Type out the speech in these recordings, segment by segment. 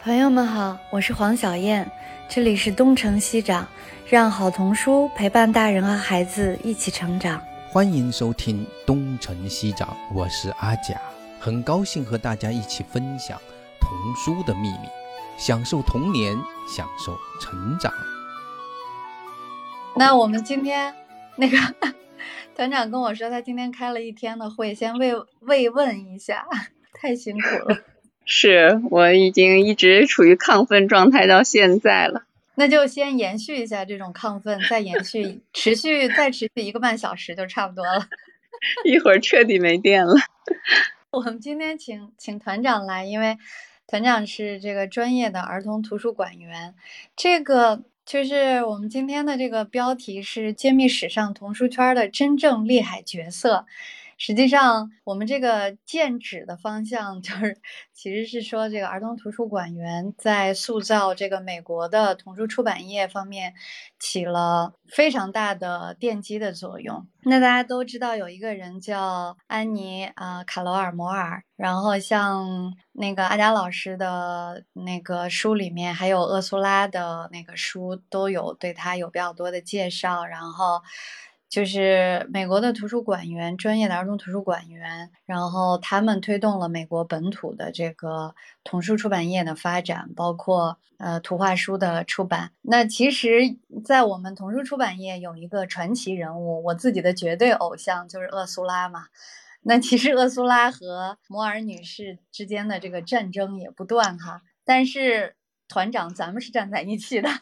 朋友们好，我是黄小燕，这里是东城西长，让好童书陪伴大人和孩子一起成长。欢迎收听东城西长，我是阿甲，很高兴和大家一起分享童书的秘密，享受童年，享受成长。那我们今天那个 团长跟我说，他今天开了一天的会，先慰慰问一下，太辛苦了。是我已经一直处于亢奋状态到现在了，那就先延续一下这种亢奋，再延续，持续再持续一个半小时就差不多了。一会儿彻底没电了。我们今天请请团长来，因为团长是这个专业的儿童图书馆员。这个就是我们今天的这个标题是揭秘史上童书圈的真正厉害角色。实际上，我们这个剑指的方向就是，其实是说这个儿童图书馆员在塑造这个美国的童书出版业方面起了非常大的奠基的作用。那大家都知道有一个人叫安妮啊卡罗尔摩尔，然后像那个阿佳老师的那个书里面，还有厄苏拉的那个书都有对他有比较多的介绍，然后。就是美国的图书馆员，专业的儿童图书馆员，然后他们推动了美国本土的这个童书出版业的发展，包括呃图画书的出版。那其实，在我们童书出版业有一个传奇人物，我自己的绝对偶像就是厄苏拉嘛。那其实厄苏拉和摩尔女士之间的这个战争也不断哈，但是团长咱们是站在一起的。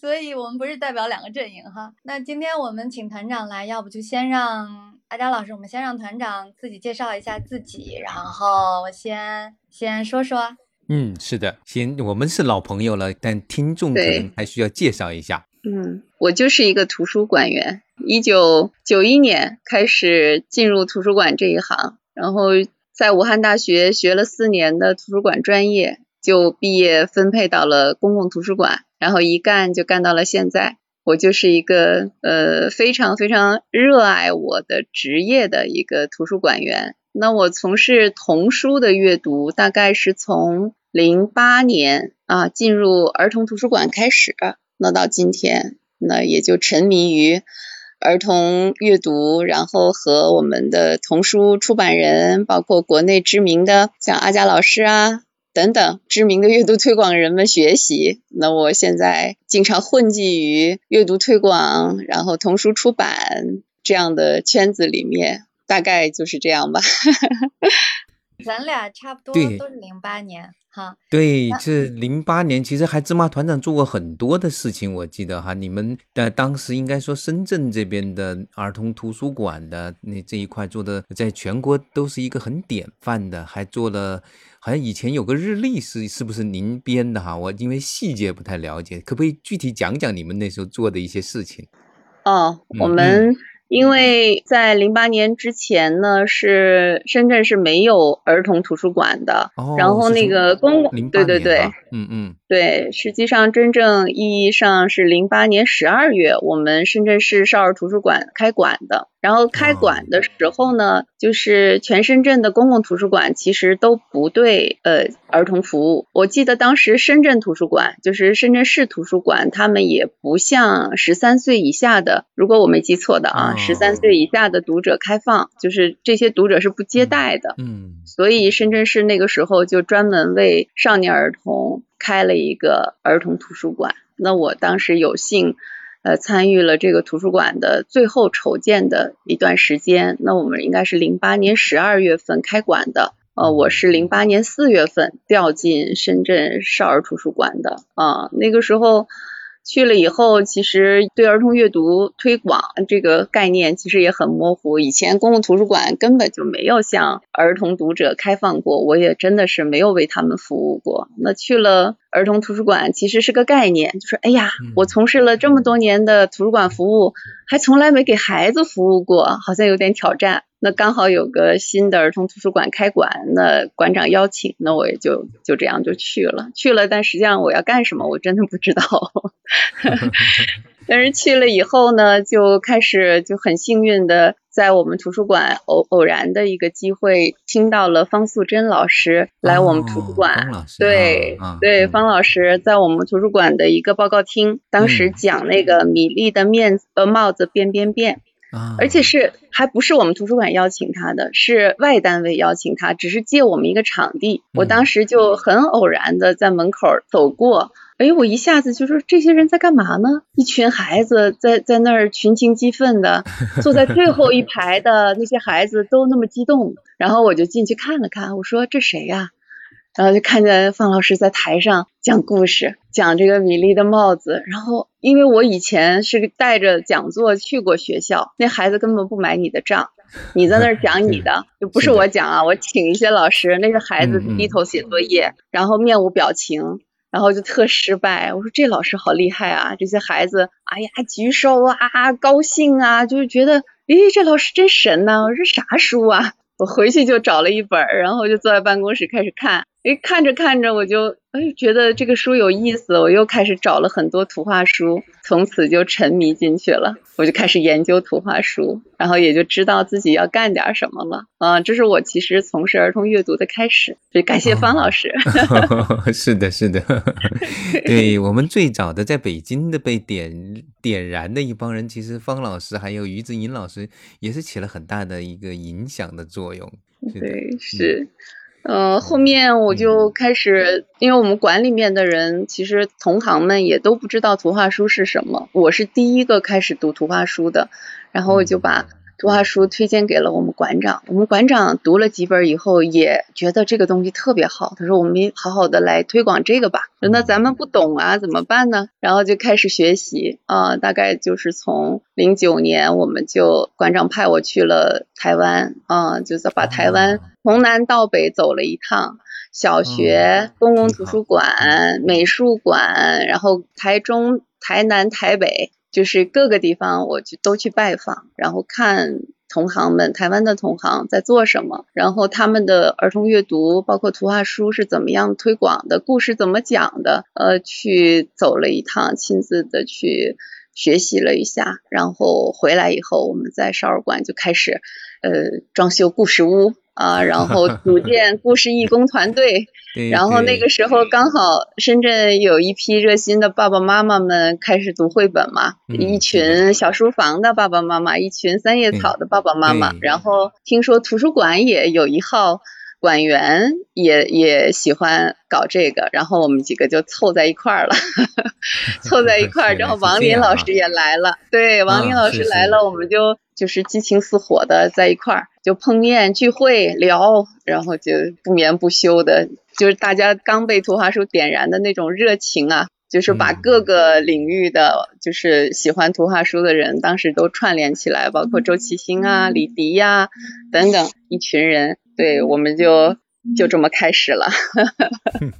所以我们不是代表两个阵营哈。那今天我们请团长来，要不就先让阿佳老师，我们先让团长自己介绍一下自己，然后我先先说说。嗯，是的，先我们是老朋友了，但听众可能还需要介绍一下。嗯，我就是一个图书馆员，一九九一年开始进入图书馆这一行，然后在武汉大学学了四年的图书馆专业，就毕业分配到了公共图书馆。然后一干就干到了现在，我就是一个呃非常非常热爱我的职业的一个图书馆员。那我从事童书的阅读，大概是从零八年啊进入儿童图书馆开始，那到今天，那也就沉迷于儿童阅读，然后和我们的童书出版人，包括国内知名的像阿佳老师啊。等等，知名的阅读推广人们学习。那我现在经常混迹于阅读推广，然后童书出版这样的圈子里面，大概就是这样吧。咱俩差不多都是零八年。哈，对，这零八年其实还芝麻团长做过很多的事情，我记得哈，你们的当时应该说深圳这边的儿童图书馆的那这一块做的，在全国都是一个很典范的，还做了，好像以前有个日历是是不是您编的哈？我因为细节不太了解，可不可以具体讲讲你们那时候做的一些事情？哦，我们。因为在零八年之前呢，是深圳是没有儿童图书馆的，然后那个公共，对对对，嗯嗯。对，实际上真正意义上是零八年十二月，我们深圳市少儿图书馆开馆的。然后开馆的时候呢，就是全深圳的公共图书馆其实都不对呃儿童服务。我记得当时深圳图书馆，就是深圳市图书馆，他们也不向十三岁以下的，如果我没记错的啊，十三岁以下的读者开放，就是这些读者是不接待的。嗯。所以深圳市那个时候就专门为少年儿童。开了一个儿童图书馆，那我当时有幸呃参与了这个图书馆的最后筹建的一段时间。那我们应该是零八年十二月份开馆的，呃，我是零八年四月份调进深圳少儿图书馆的啊，那个时候。去了以后，其实对儿童阅读推广这个概念其实也很模糊。以前公共图书馆根本就没有向儿童读者开放过，我也真的是没有为他们服务过。那去了儿童图书馆，其实是个概念，就是哎呀，我从事了这么多年的图书馆服务，还从来没给孩子服务过，好像有点挑战。那刚好有个新的儿童图书馆开馆，那馆长邀请，那我也就就这样就去了。去了，但实际上我要干什么，我真的不知道。但是去了以后呢，就开始就很幸运的在我们图书馆偶偶然的一个机会，听到了方素珍老师来我们图书馆。对、对，嗯方老师在我们图书馆的一个报告厅，当时嗯讲那个米粒的面子呃帽子变变变。啊，而且是还不是我们图书馆邀请他的，是外单位邀请他，只是借我们一个场地。我嗯当时就很偶然的在门口走过，哎，我一下子就说这些人在干嘛呢？一群孩子在在那儿群情激愤的，坐在最后一排的那些孩子都那么激动，然后我就进去看了看，我说这谁呀、然后就看见方老师在台上讲故事，讲这个米粒的帽子。然后因为我以前是带着讲座去过学校，那孩子根本不买你的账，你在那儿讲你的，就不是我讲啊，我请一些老师，那个孩子低头写作业，然后面无表情。然后就特失败，我说这老师好厉害啊！这些孩子，哎呀，举手啊，高兴啊，就是觉得，诶，这老师真神呐、我说啥书啊？我回去就找了一本，然后就坐在办公室开始看。诶，看着看着我就哎觉得这个书有意思，我又开始找了很多图画书，从此就沉迷进去了。我就开始研究图画书，然后也就知道自己要干点什么了。嗯，这是我其实从事儿童阅读的开始。所以感谢方老师。是的，是的，对我们最早的在北京的被点点燃的一帮人，其实方老师还有于子银老师也是起了很大的一个影响的作用。对，是。呃，后面我就开始，因为我们馆里面的人，其实同行们也都不知道图画书是什么。我是第一个开始读图画书的，然后我就把图画书推荐给了我们馆长。我们馆长读了几本以后，也觉得这个东西特别好。他说：“我们好好的来推广这个吧。”那咱们不懂啊，怎么办呢？然后就开始学习啊、大概就是从零九年，我们就馆长派我去了台湾啊、就是把台湾哦从南到北走了一趟。小学、嗯公共图书馆、美术馆，然后台中、台南、台北，就是各个地方我去都去拜访，然后看同行们，台湾的同行在做什么，然后他们的儿童阅读，包括图画书是怎么样推广的，故事怎么讲的，呃，去走了一趟，亲自的去学习了一下，然后回来以后，我们在少儿馆就开始呃装修故事屋啊、然后组 建故事义工团队，然后那个时候刚好深圳有一批热心的爸爸妈妈们开始读绘本嘛，嗯一群小书房的爸爸妈妈，一群三叶草的爸爸妈妈，然后听说图书馆也有一号。馆员也也喜欢搞这个，然后我们几个就凑在一块儿了，凑在一块儿，然后王这样啊林老师也来了，对，王林啊老师来了，我们就就是激情似火的在一块儿就碰面聚会聊，然后就不眠不休的，就是大家刚被图画书点燃的那种热情啊，就是把嗯。各个领域的就是喜欢图画书的人，当时都串联起来，包括周启兴啊、李迪呀、等等一群人，对，我们就就这么开始了。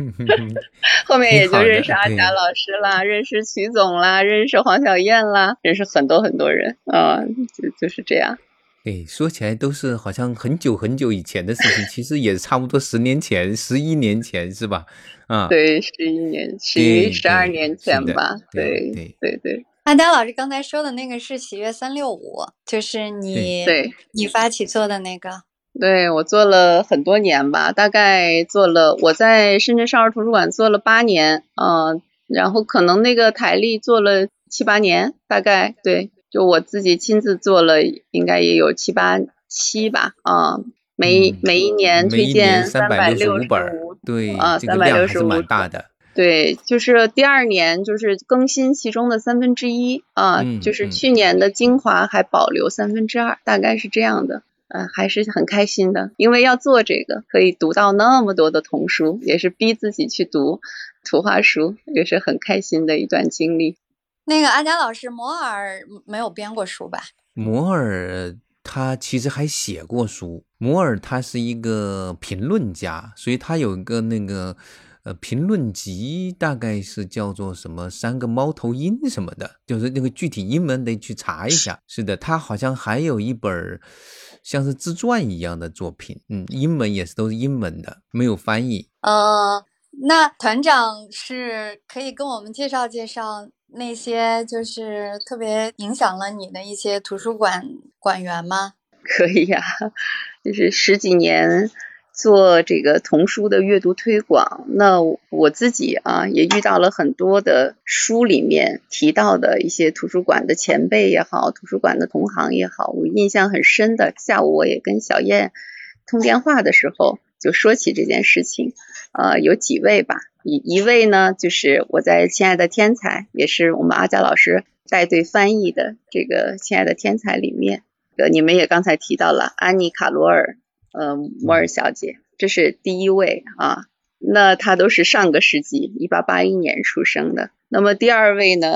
后面也就认识阿对贾老师啦，认识曲总啦，认识黄小燕啦，认识很多很多人，啊、就就是这样。对，说起来都是好像很久很久以前的事情，其实也差不多十年前、十一年前是吧？啊，对，十一年、十十二年前吧，对对对阿达老师刚才说的那个是喜悦三六五，就是你对你发起做的那个。对，我做了很多年吧，大概做了我在深圳少儿图书馆做了八年，嗯、然后可能那个台历做了七八年，大概对，就我自己亲自做了，应该也有七八七吧，啊、每、嗯每一年推荐年三百百六十十五本儿，对，啊这个量还是365蛮大的。对，就是第二年就是更新其中的三分之一啊，嗯就是嗯去年的精华还保留三分之二，大概是这样的。呃，还是很开心的，因为要做这个，可以读到那么多的童书，也是逼自己去读图画书，也是很开心的一段经历。那个阿佳老师，摩尔没有编过书吧？摩尔他其实还写过书，摩尔他是一个评论家，所以他有一个那个呃评论集，大概是叫做什么三个猫头鹰什么的，就是那个具体英文得去查一下。是的，他好像还有一本儿像是自传一样的作品，嗯，英文也是都是英文的，没有翻译。呃，那团长是可以跟我们介绍介绍那些就是特别影响了你的一些图书馆馆员吗？可以呀、就是十几年做这个童书的阅读推广，那我自己啊也遇到了很多的书里面提到的一些图书馆的前辈也好，图书馆的同行也好，我印象很深的。下午我也跟小燕通电话的时候就说起这件事情，呃，有几位吧，一一位呢就是我在《亲爱的天才》，也是我们阿佳老师带队翻译的这个《亲爱的天才》里面。呃，你们也刚才提到了安妮卡罗尔，呃，摩尔小姐，这是第一位啊。那她都是上个世纪一八八一年出生的。那么第二位呢，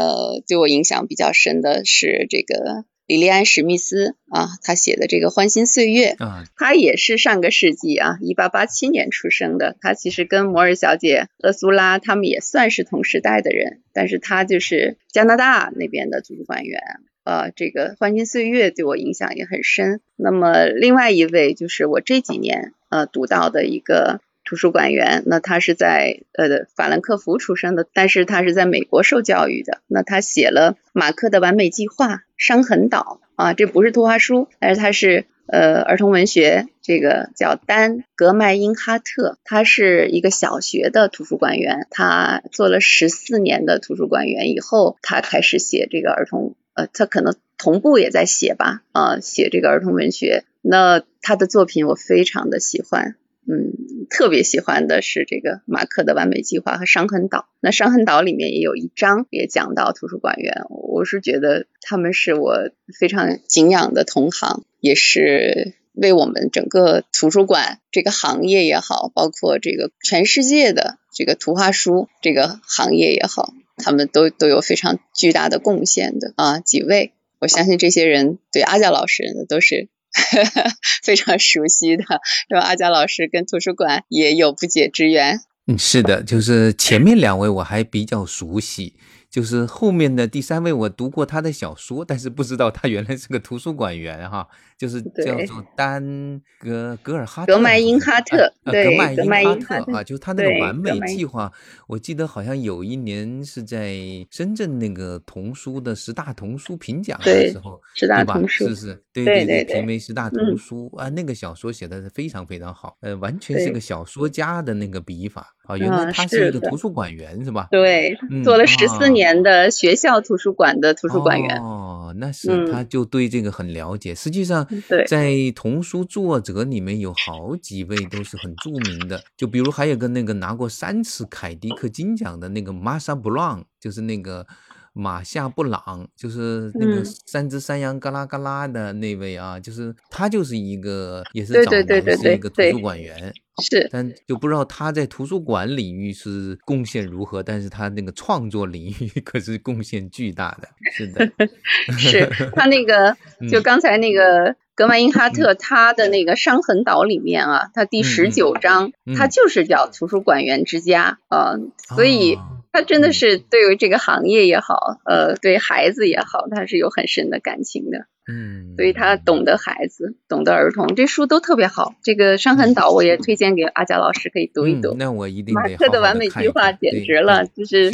对我影响比较深的是这个李利安史密斯啊，他写的这个《欢欣岁月》，啊，她也是上个世纪啊，一八八七年出生的。他其实跟摩尔小姐、厄苏拉他们也算是同时代的人，但是他就是加拿大那边的图书馆员。呃，这个《欢欣岁月》对我影响也很深。那么另外一位就是我这几年呃读到的一个图书馆员，那他是在呃法兰克福出生的，但是他是在美国受教育的。那他写了马克的完美计划、《伤痕岛》啊，这不是图画书，但是他是呃儿童文学，这个叫丹格麦因哈特，他是一个小学的图书馆员，他做了十四年的图书馆员以后，他开始写这个儿童。呃，他可能同步也在写吧，啊、写这个儿童文学。那他的作品我非常的喜欢，嗯，特别喜欢的是这个马克的完美计划和伤痕岛。那伤痕岛里面也有一章也讲到图书馆员，我是觉得他们是我非常敬仰的同行，也是为我们整个图书馆这个行业也好，包括这个全世界的这个图画书这个行业也好，他们都都有非常巨大的贡献的啊，几位，我相信这些人对阿佳老师都是 非常熟悉的，是吧？阿佳老师跟图书馆也有不解之缘。嗯，是的，就是前面两位我还比较熟悉，就是后面的第三位我读过他的小说，但是不知道他原来是个图书馆员哈，就是叫做丹格格尔哈特格麦因哈特呃对格麦因哈特特啊，就他那个完美计划，我记得好像有一年是在深圳那个童书的十大童书评奖的时候，十大对吧？童书是是，对对，对评为十大童嗯。书啊，那个小说写的是非常非常好，呃，完全是个小说家的那个笔法啊，原来啊他是一个图书馆员是吧？对，嗯做了十四啊年的学校图书馆的图书馆员。哦，那是嗯他就对这个很了解。实际上，对在童书作者里面有好几位都是很著名的，就比如还有个那个拿过三次凯迪克金奖的那个玛莎布朗，就是那个。马夏布朗就是那个嗯。三只山羊嘎啦嘎啦的那位啊，就是他就是一个也是对早对对对对年是一个图书馆员，是，但就不知道他在图书馆领域是贡献如何，但是他那个创作领域 可是贡献巨大的。是的，是他那个，就嗯。刚才那个格曼因哈特他的那个《伤痕岛》里面啊，他第嗯十嗯。九章，嗯。他就是叫图书馆员之家啊，所以哦他真的嗯是对于这个行业也好，呃，对孩子也好，他是有很深的感情的。嗯，所以他懂得孩子，懂得儿童，这书都特别好。这个《伤痕岛》我也推荐给阿佳老师可以读一读。嗯那我一定马得好好克的完美计划简直了，对就是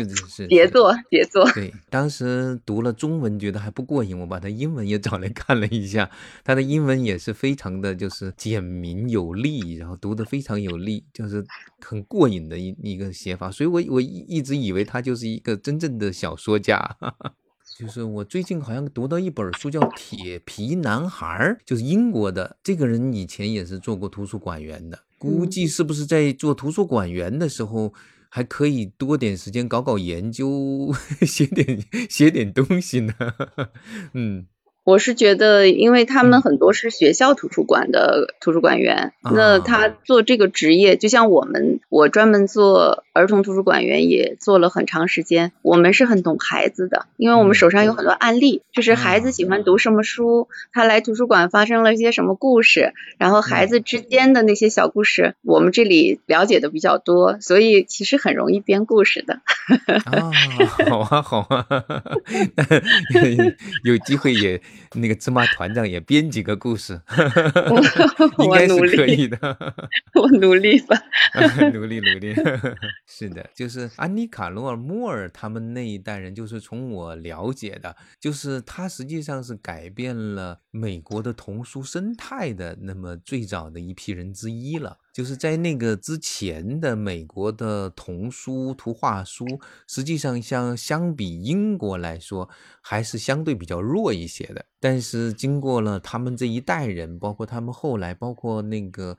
杰作，杰作。对，当时读了中文觉得还不过瘾，我把他英文也找来看了一下，他的英文也是非常的就是简明有力，然后读的非常有力，就是很过瘾的一一个写法，所以我我一一直以为他就是一个真正的小说家。就是我最近好像读到一本书叫《铁皮男孩》，就是英国的，这个人以前也是做过图书馆员的，估嗯计是不是在做图书馆员的时候。还可以多点时间搞搞研究，写点写点东西呢。嗯我是觉得，因为他们嗯很多是学校图书馆的图书馆员，啊那他做这个职业，就像我们，我专门做儿童图书馆员也做了很长时间。我们是很懂孩子的，因为我们嗯手上有很多案例，就是孩子喜欢读什么书，他来图书馆发生了一些什么故事，然后孩子之间的那些小故事，我们这里了解的比较多，所以其实很容易编故事的。啊，好啊好啊，那 有机会也那个芝麻团长也编几个故事，我应该是努力可以的。我努力吧。努力努力，是的，就是安妮卡罗尔莫尔他们那一代人，就是从我了解的，就是他实际上是改变了美国的童书生态的那么最早的一批人之一了。就是在那个之前的美国的童书、图画书，实际上像相比英国来说，还是相对比较弱一些的。但是经过了他们这一代人，包括他们后来，包括那个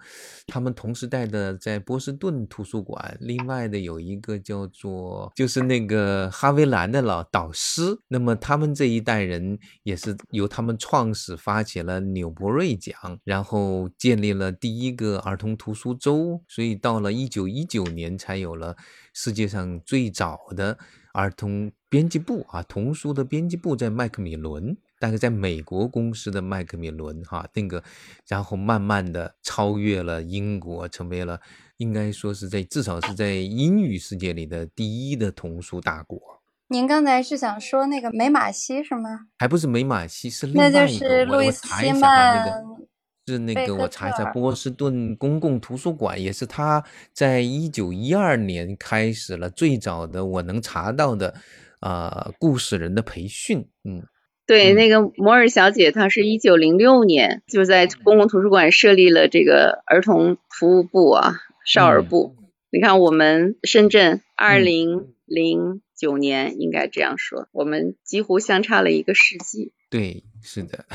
他们同时代的在波士顿图书馆，另外的有一个叫做就是那个哈维兰的老导师，那么他们这一代人也是由他们创始发起了纽伯瑞奖，然后建立了第一个儿童图书周，所以到了一九一九年才有了世界上最早的儿童编辑部啊，童书的编辑部在麦克米伦。大概在美国公司的麦克米伦哈那个，然后慢慢的超越了英国，成为了应该说是在至少是在英语世界里的第一的童书大国。您刚才是想说那个美马西是吗？还不是美马西，是另一个。就是路易斯希我查一下啊，那个曼。是那个我查一下，波士顿公共图书馆也是他在一九一二年开始了最早的我能查到的呃故事人的培训，嗯。对，嗯那个摩尔小姐，她是一九零六年就在公共图书馆设立了这个儿童服务部啊，少儿嗯部。你看，我们深圳二嗯零零九年应该这样说，我们几乎相差了一个世纪。对，是的，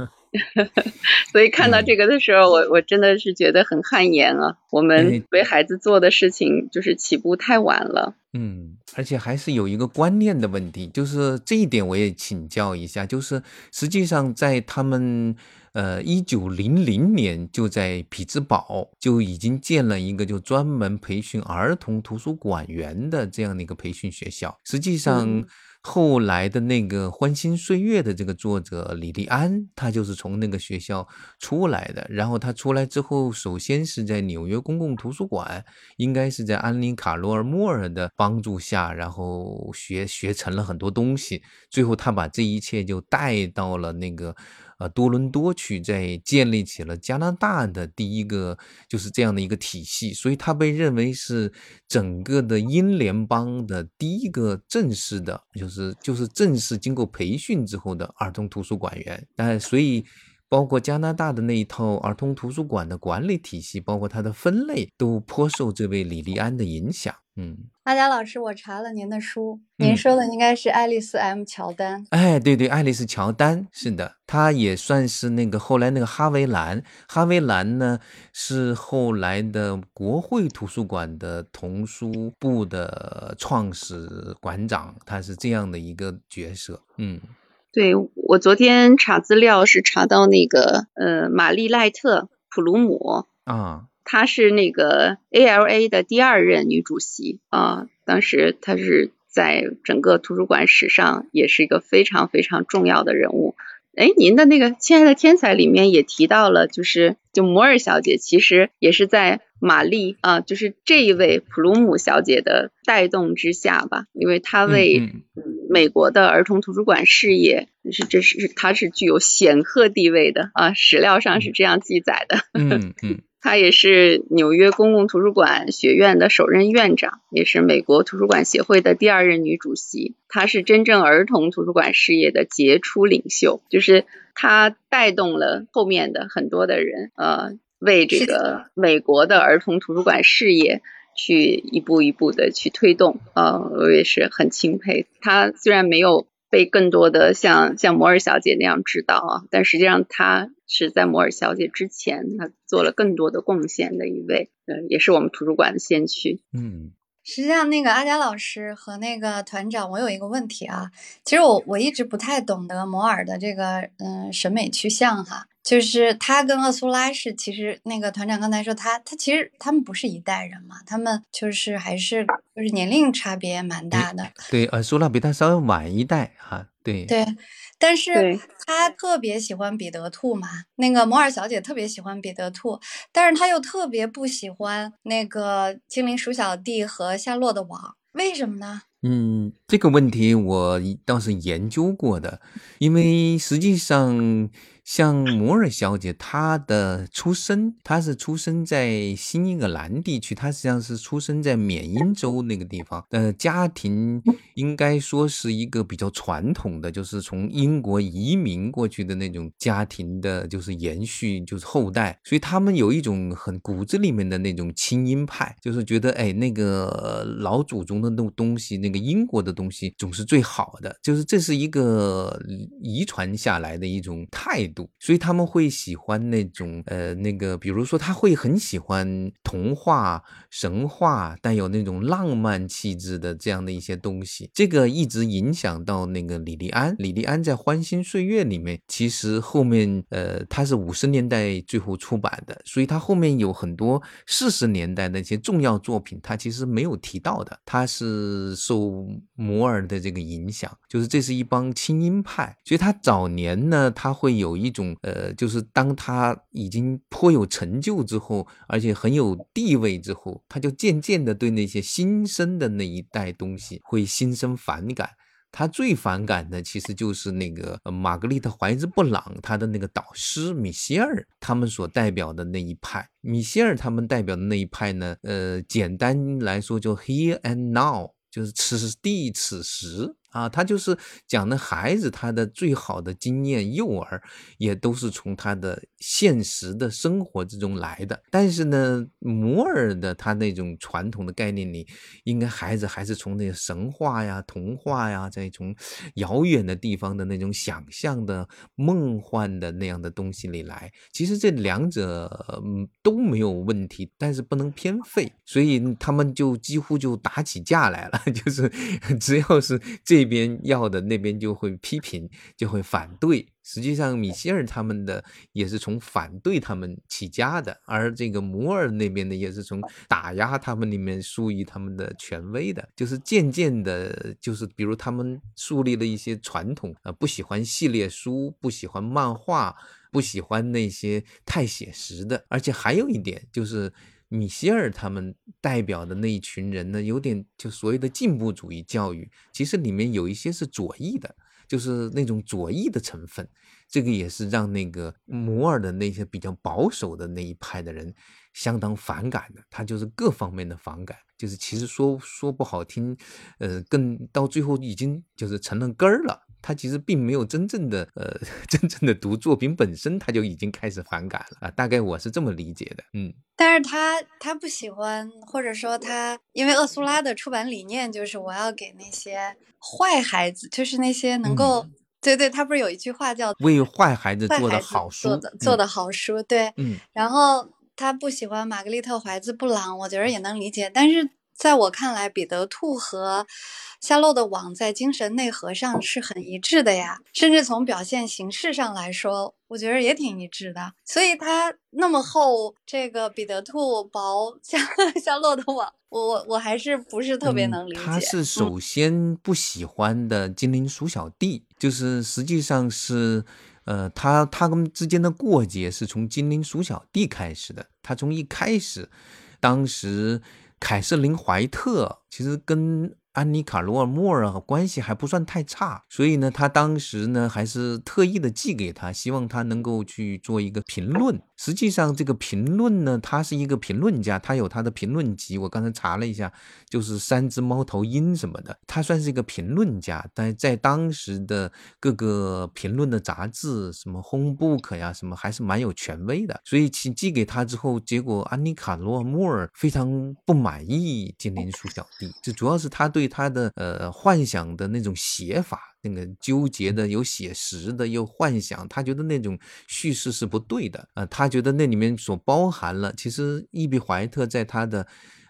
所以看到嗯这个的时候，我我真的是觉得很汗颜啊！我哎们为孩子做的事情就是起步太晚了。嗯，而且还是有一个观念的问题，就是这一点我也请教一下，就是实际上在他们呃一九零零年就在匹兹堡就已经建了一个就专门培训儿童图书馆员的这样的一个培训学校，实际上。嗯后来的那个《欢欣岁月》的这个作者李利安，他就是从那个学校出来的。然后他出来之后，首先是在纽约公共图书馆，应该是在安妮卡罗尔莫尔的帮助下，然后学学成了很多东西。最后他把这一切就带到了那个啊多伦多去，在建立起了加拿大的第一个就是这样的一个体系。所以他被认为是整个的英联邦的第一个正式的，就是就是正式经过培训之后的儿童图书馆员。但所以。包括加拿大的那一套儿童图书馆的管理体系，包括它的分类，都颇受这位李立安的影响。嗯，阿佳老师，我查了您的书，您嗯说的应该是爱丽丝 M 乔丹。哎，对对，爱丽丝乔丹是的，她也算是那个后来那个哈维兰。哈维兰呢是后来的国会图书馆的童书部的创始馆长，他是这样的一个角色。嗯对我昨天查资料是查到那个呃玛丽赖特普鲁姆，啊，她是那个 ALA 的第二任女主席啊，当时她是在整个图书馆史上也是一个非常非常重要的人物。哎，您的那个《亲爱的天才》里面也提到了，就是就摩尔小姐其实也是在玛丽啊，就是这一位普鲁姆小姐的带动之下吧，因为她为美国的儿童图书馆事业是这是她是具有显赫地位的啊，史料上是这样记载的。嗯嗯她也是纽约公共图书馆学院的首任院长，也是美国图书馆协会的第二任女主席。她是真正儿童图书馆事业的杰出领袖，就是她带动了后面的很多的人，呃，为这个美国的儿童图书馆事业去一步一步的去推动。呃，我也是很钦佩她，虽然没有。被更多的像像摩尔小姐那样知道啊，但实际上她是在摩尔小姐之前，她做了更多的贡献的一位，呃，也是我们图书馆的先驱。嗯实际上，那个阿佳老师和那个团长，我有一个问题啊。其实我我一直不太懂得摩尔的这个嗯审美趋向哈，就是他跟厄苏拉是其实那个团长刚才说他他其实他们不是一代人嘛，他们就是还是就是年龄差别蛮大的。对，呃，苏拉比他稍微晚一代哈，对对，但是他特别喜欢彼得兔嘛，那个摩尔小姐特别喜欢彼得兔，但是他又特别不喜欢那个精灵鼠小弟和夏洛的网。为什么呢？嗯，这个问题我倒是研究过的，因为实际上。像摩尔小姐，她的出生，她是出生在新英格兰地区，她实际上是出生在缅因州那个地方。呃，家庭应该说是一个比较传统的，就是从英国移民过去的那种家庭的，就是延续，就是后代。所以他们有一种很骨子里面的那种亲英派，就是觉得，哎，那个老祖宗的那东西，那个英国的东西总是最好的，就是这是一个遗传下来的一种态度度。所以他们会喜欢那种呃那个，比如说他会很喜欢童话、神话，带有那种浪漫气质的这样的一些东西。这个一直影响到那个李利安。李利安在《欢欣岁月》里面，其实后面呃他是五十年代最后出版的，所以他后面有很多四十年代的一些重要作品，他其实没有提到的。他是受摩尔的这个影响，就是这是一帮轻音派，所以他早年呢，他会有一。一种呃，就是当他已经颇有成就之后，而且很有地位之后，他就渐渐的对那些新生的那一代东西会心生反感。他最反感的其实就是那个玛格丽特怀兹布朗他的那个导师米歇尔他们所代表的那一派。米歇尔他们代表的那一派呢，呃，简单来说就 here and now，就是此地此时。啊，他就是讲的孩子，他的最好的经验，幼儿也都是从他的现实的生活之中来的。但是呢，摩尔的他那种传统的概念里，应该孩子还是从那个神话呀、童话呀，再从遥远的地方的那种想象的、梦幻的那样的东西里来。其实这两者都没有问题，但是不能偏废，所以他们就几乎就打起架来了，就是只要是这。边要的那边就会批评，就会反对。实际上，米歇尔他们的也是从反对他们起家的，而这个摩尔那边的也是从打压他们里面树立他们的权威的。就是渐渐的，就是比如他们树立了一些传统，呃，不喜欢系列书，不喜欢漫画，不喜欢那些太写实的。而且还有一点就是。米歇尔他们代表的那一群人呢，有点就所谓的进步主义教育，其实里面有一些是左翼的，就是那种左翼的成分。这个也是让那个摩尔的那些比较保守的那一派的人相当反感的。他就是各方面的反感，就是其实说说不好听，呃，更到最后已经就是成了根儿了。他其实并没有真正的呃，真正的读作品本身，他就已经开始反感了啊。大概我是这么理解的，嗯。但是他他不喜欢，或者说他因为厄苏拉的出版理念就是我要给那些坏孩子，就是那些能够对对，他不是有一句话叫为坏孩子做的好书，做的做的好书，对，嗯。然后他不喜欢玛格丽特怀兹布朗，我觉得也能理解。但是在我看来，彼得兔和夏洛的网在精神内核上是很一致的呀，甚至从表现形式上来说，我觉得也挺一致的。所以它那么厚，这个彼得兔薄夏 夏洛的网，我我我还是不是特别能理解。他是首先不喜欢的精灵鼠小弟，就是实际上是，呃，他他们之间的过节是从精灵鼠小弟开始的。他从一开始，当时凯瑟琳怀特其实跟。安妮卡·罗尔莫尔关系还不算太差，所以呢，他当时呢还是特意的寄给他，希望他能够去做一个评论。实际上，这个评论呢，他是一个评论家，他有他的评论集。我刚才查了一下，就是三只猫头鹰什么的，他算是一个评论家。但在当时的各个评论的杂志，什么《Home Book》呀，什么还是蛮有权威的。所以寄寄给他之后，结果安妮卡·罗莫尔非常不满意《精灵鼠小弟》，这主要是他对他的呃幻想的那种写法。那个纠结的有写实的，有幻想，他觉得那种叙事是不对的啊，他觉得那里面所包含了，其实伊比怀特在他的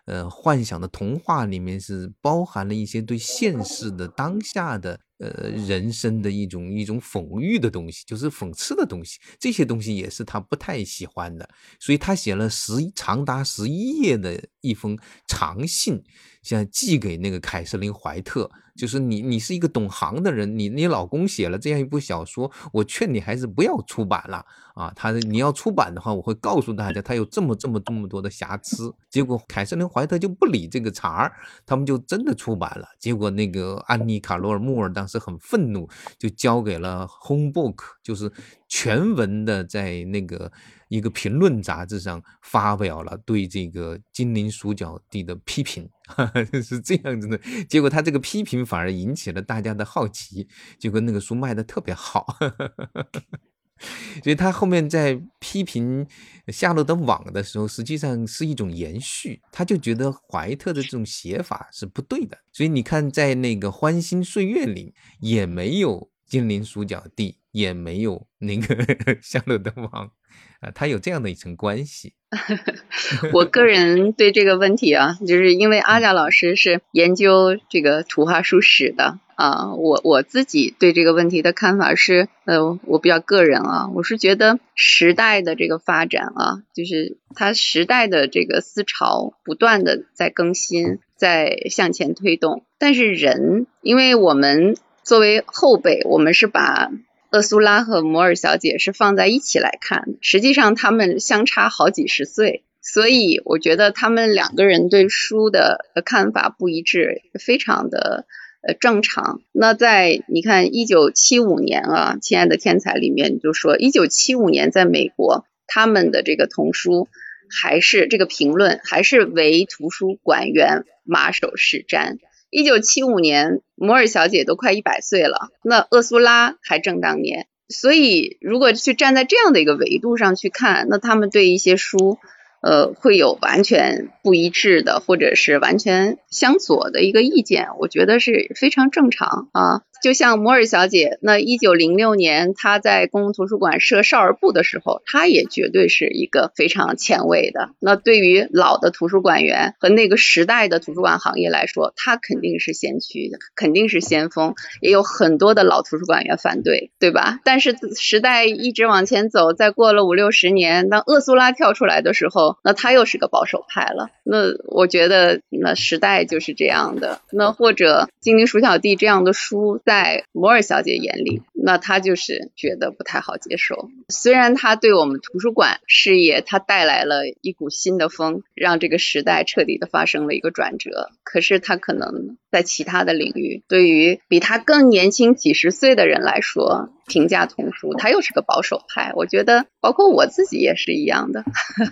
呃幻想的童话里面是包含了一些对现实的当下的。呃，人生的一种一种讽喻的东西，就是讽刺的东西，这些东西也是他不太喜欢的，所以他写了十长达十一页的一封长信，像寄给那个凯瑟琳怀特。就是你，你是一个懂行的人，你你老公写了这样一部小说，我劝你还是不要出版了啊！他你要出版的话，我会告诉大家他有这么这么这么多的瑕疵。结果凯瑟琳怀特就不理这个茬儿，他们就真的出版了。结果那个安妮卡罗尔穆尔当时很愤怒，就交给了 Homebook，就是全文的在那个。一个评论杂志上发表了对这个精灵鼠脚地的批评，是这样子的。结果他这个批评反而引起了大家的好奇，结果那个书卖的特别好。所以他后面在批评夏洛的网的时候，实际上是一种延续。他就觉得怀特的这种写法是不对的。所以你看，在那个《欢欣岁月》里也没有精灵鼠脚地，也没有那个 夏洛的网。啊，它有这样的一层关系。我个人对这个问题啊，就是因为阿贾老师是研究这个图画书史的啊，我我自己对这个问题的看法是，呃，我比较个人啊，我是觉得时代的这个发展啊，就是它时代的这个思潮不断的在更新，在向前推动，但是人，因为我们作为后辈，我们是把。厄苏拉和摩尔小姐是放在一起来看，实际上他们相差好几十岁，所以我觉得他们两个人对书的看法不一致，非常的呃正常。那在你看一九七五年啊，《亲爱的天才》里面就说，一九七五年在美国，他们的这个童书还是这个评论还是为图书馆员马首是瞻。一九七五年，摩尔小姐都快一百岁了，那厄苏拉还正当年。所以，如果去站在这样的一个维度上去看，那他们对一些书。呃，会有完全不一致的，或者是完全相左的一个意见，我觉得是非常正常啊。就像摩尔小姐，那一九零六年她在公共图书馆设少儿部的时候，她也绝对是一个非常前卫的。那对于老的图书馆员和那个时代的图书馆行业来说，她肯定是先驱，肯定是先锋。也有很多的老图书馆员反对，对吧？但是时代一直往前走，再过了五六十年，当厄苏拉跳出来的时候。那她又是个保守派了。那我觉得，那时代就是这样的。那或者《精灵鼠小弟》这样的书，在摩尔小姐眼里，那她就是觉得不太好接受。虽然她对我们图书馆事业，她带来了一股新的风，让这个时代彻底的发生了一个转折。可是她可能在其他的领域，对于比她更年轻几十岁的人来说，评价童书，他又是个保守派。我觉得，包括我自己也是一样的。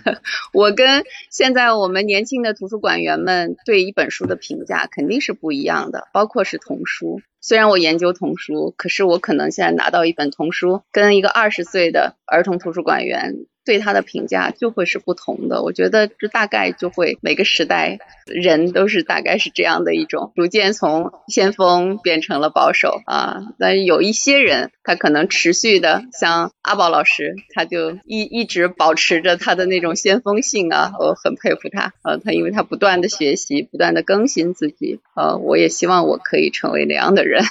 我跟现在我们年轻的图书馆员们对一本书的评价肯定是不一样的，包括是童书。虽然我研究童书，可是我可能现在拿到一本童书，跟一个二十岁的儿童图书馆员。对他的评价就会是不同的，我觉得这大概就会每个时代人都是大概是这样的一种，逐渐从先锋变成了保守啊。但有一些人，他可能持续的，像阿宝老师，他就一一直保持着他的那种先锋性啊，我很佩服他啊。他因为他不断的学习，不断的更新自己啊，我也希望我可以成为那样的人。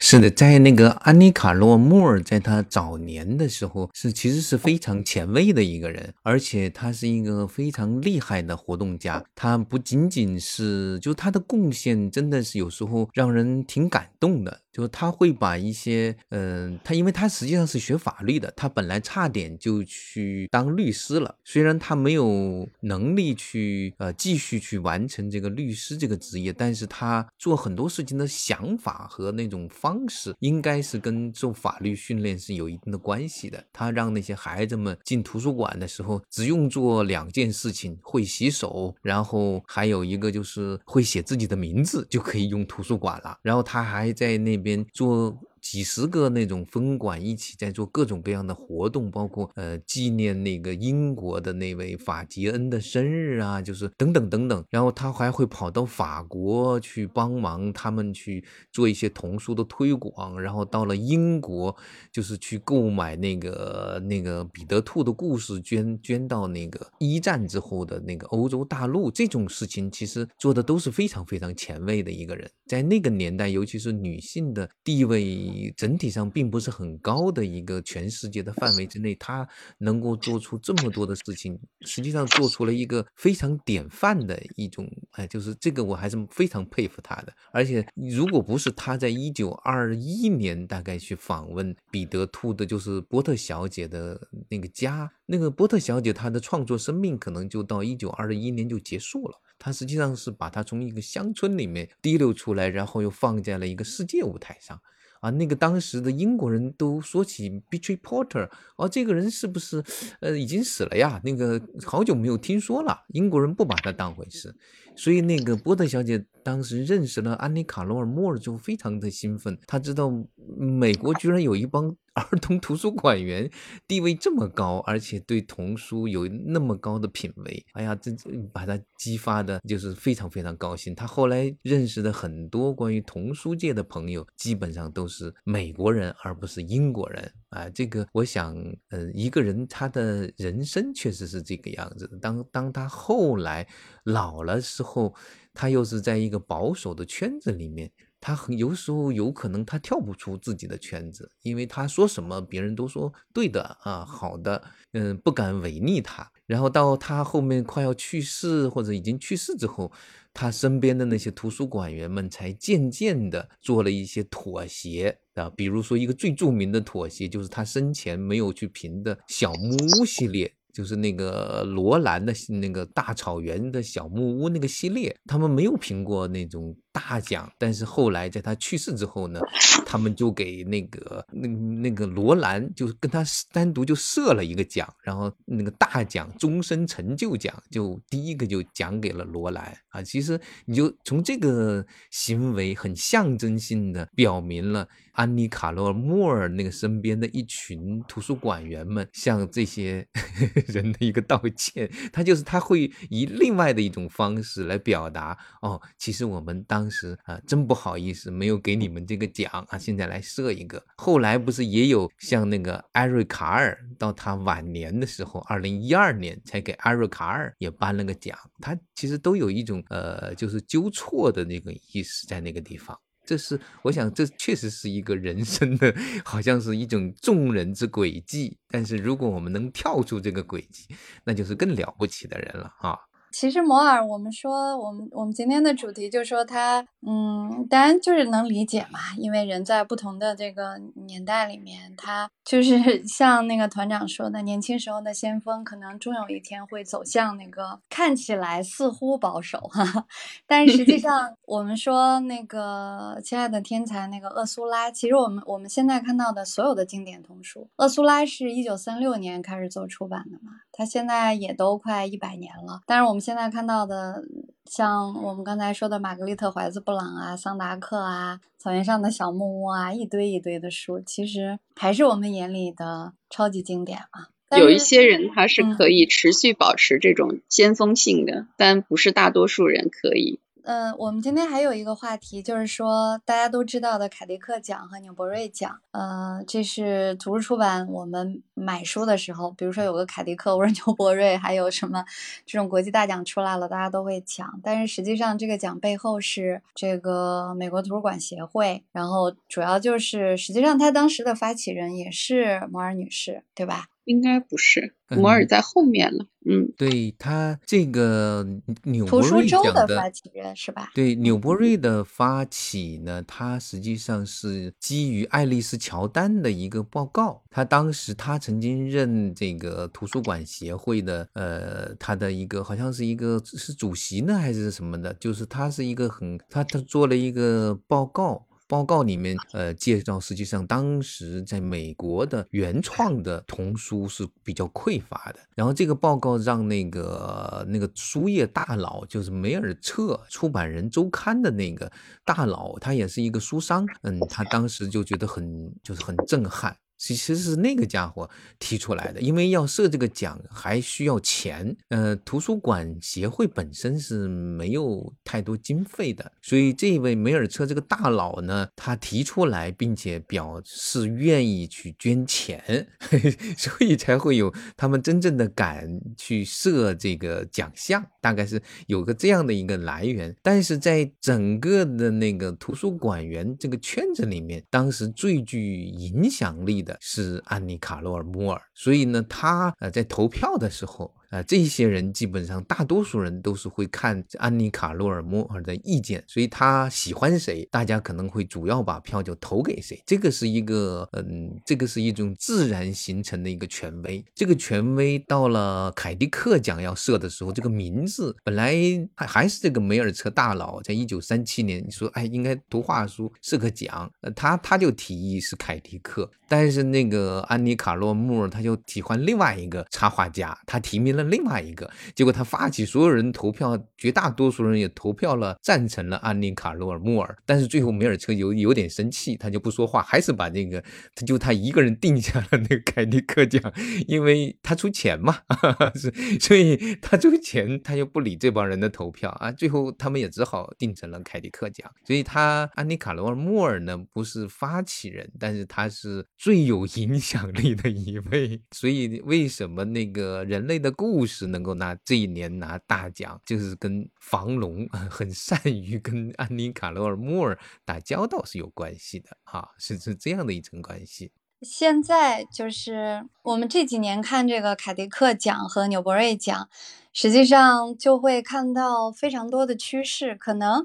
是的，在那个安妮卡洛莫尔，在他早年的时候，是其实是非常前卫的一个人，而且他是一个非常厉害的活动家。他不仅仅是，就他的贡献真的是有时候让人挺感动的。就他会把一些，嗯，他因为他实际上是学法律的，他本来差点就去当律师了。虽然他没有能力去，呃，继续去完成这个律师这个职业，但是他做很多事情的想法和那种方式，应该是跟受法律训练是有一定的关系的。他让那些孩子们进图书馆的时候，只用做两件事情：会洗手，然后还有一个就是会写自己的名字，就可以用图书馆了。然后他还在那边。边做。几十个那种分馆一起在做各种各样的活动，包括呃纪念那个英国的那位法吉恩的生日啊，就是等等等等。然后他还会跑到法国去帮忙他们去做一些童书的推广，然后到了英国就是去购买那个那个彼得兔的故事，捐捐到那个一战之后的那个欧洲大陆。这种事情其实做的都是非常非常前卫的一个人，在那个年代，尤其是女性的地位。力整体上并不是很高的一个全世界的范围之内，他能够做出这么多的事情，实际上做出了一个非常典范的一种，哎，就是这个我还是非常佩服他的。而且如果不是他在一九二一年大概去访问彼得兔的，就是波特小姐的那个家，那个波特小姐她的创作生命可能就到一九二一年就结束了。他实际上是把他从一个乡村里面提溜出来，然后又放在了一个世界舞台上。啊，那个当时的英国人都说起 Beatrice Porter，哦，这个人是不是呃已经死了呀？那个好久没有听说了，英国人不把他当回事。所以那个波特小姐当时认识了安妮卡罗尔莫尔就非常的兴奋，他知道美国居然有一帮。儿童图书馆员地位这么高，而且对童书有那么高的品味，哎呀，这把他激发的就是非常非常高兴。他后来认识的很多关于童书界的朋友，基本上都是美国人，而不是英国人啊。这个我想，呃，一个人他的人生确实是这个样子。当当他后来老了时候，他又是在一个保守的圈子里面。他很有时候有可能他跳不出自己的圈子，因为他说什么别人都说对的啊，好的，嗯，不敢违逆他。然后到他后面快要去世或者已经去世之后，他身边的那些图书馆员们才渐渐的做了一些妥协啊，比如说一个最著名的妥协就是他生前没有去评的小木屋系列。就是那个罗兰的那个大草原的小木屋那个系列，他们没有评过那种大奖，但是后来在他去世之后呢，他们就给那个那那个罗兰就跟他单独就设了一个奖，然后那个大奖终身成就奖就第一个就奖给了罗兰啊。其实你就从这个行为很象征性的表明了。安妮·卡罗·莫尔那个身边的一群图书馆员们向这些 人的一个道歉，他就是他会以另外的一种方式来表达哦，其实我们当当时啊真不好意思没有给你们这个奖啊，现在来设一个。后来不是也有像那个艾瑞卡尔，到他晚年的时候，二零一二年才给艾瑞卡尔也颁了个奖，他其实都有一种呃就是纠错的那个意思在那个地方。这是我想，这确实是一个人生的，好像是一种众人之轨迹。但是如果我们能跳出这个轨迹，那就是更了不起的人了啊！其实摩尔，我们说，我们我们今天的主题就说他，嗯，当然就是能理解嘛，因为人在不同的这个年代里面，他就是 像那个团长说的，年轻时候的先锋，可能终有一天会走向那个看起来似乎保守哈哈，但实际上，我们说那个亲爱的天才那个厄苏拉，其实我们我们现在看到的所有的经典童书，厄苏拉是一九三六年开始做出版的嘛，他现在也都快一百年了，但是我们。现在看到的，像我们刚才说的《玛格丽特·怀兹·布朗》啊，《桑达克》啊，《草原上的小木屋》啊，一堆一堆的书，其实还是我们眼里的超级经典嘛。有一些人他是可以持续保持这种先锋性的，但不是大多数人可以。嗯，我们今天还有一个话题，就是说大家都知道的凯迪克奖和纽伯瑞奖。呃，这是图书出版我们买书的时候，比如说有个凯迪克或者 纽伯瑞，还有什么这种国际大奖出来了，大家都会抢。但是实际上，这个奖背后是这个美国图书馆协会，然后主要就是实际上他当时的发起人也是摩尔女士，对吧？应该不是，摩尔在后面了。嗯，对他这个纽伯瑞奖的发起人是吧？对，纽伯瑞的发起呢，他实际上是基于爱丽丝乔丹的一个报告。他当时他曾经任这个图书馆协会的，呃，他的一个好像是一个是主席呢，还是什么的？就是他是一个很他他做了一个报告。报告里面，呃，介绍实际上当时在美国的原创的童书是比较匮乏的。然后这个报告让那个那个书业大佬，就是梅尔彻出版人周刊的那个大佬，他也是一个书商，嗯，他当时就觉得很就是很震撼。其实是那个家伙提出来的，因为要设这个奖还需要钱。呃，图书馆协会本身是没有太多经费的。所以这位梅尔彻这个大佬呢，他提出来，并且表示愿意去捐钱，所以才会有他们真正的敢去设这个奖项，大概是有个这样的一个来源。但是在整个的那个图书馆员这个圈子里面，当时最具影响力的是安妮卡洛尔摩尔，所以呢，他呃在投票的时候。啊，这些人基本上大多数人都是会看安妮卡洛尔摩尔的意见，所以他喜欢谁，大家可能会主要把票就投给谁。这个是一个，嗯，这个是一种自然形成的一个权威。这个权威到了凯迪克奖要设的时候，这个名字本来还还是这个梅尔彻大佬，在一九三七年你说，哎，应该图画书设个奖，他他就提议是凯迪克，但是那个安妮卡洛穆尔他就喜欢另外一个插画家，他提名了。另外一个结果，他发起所有人投票，绝大多数人也投票了，赞成了安妮卡罗尔穆尔。但是最后梅尔彻有有点生气，他就不说话，还是把这个他就他一个人定下了那个凯迪克奖，因为他出钱嘛，是所以他出钱，他就不理这帮人的投票啊。最后他们也只好定成了凯迪克奖。所以他安妮卡罗尔穆尔呢，不是发起人，但是他是最有影响力的一位。所以为什么那个人类的故故事能够拿这一年拿大奖，就是跟房龙 很善于跟安妮卡罗尔莫尔打交道是有关系的，哈，是是这样的一层关系。现在就是我们这几年看这个凯迪克奖和纽伯瑞奖，实际上就会看到非常多的趋势，可能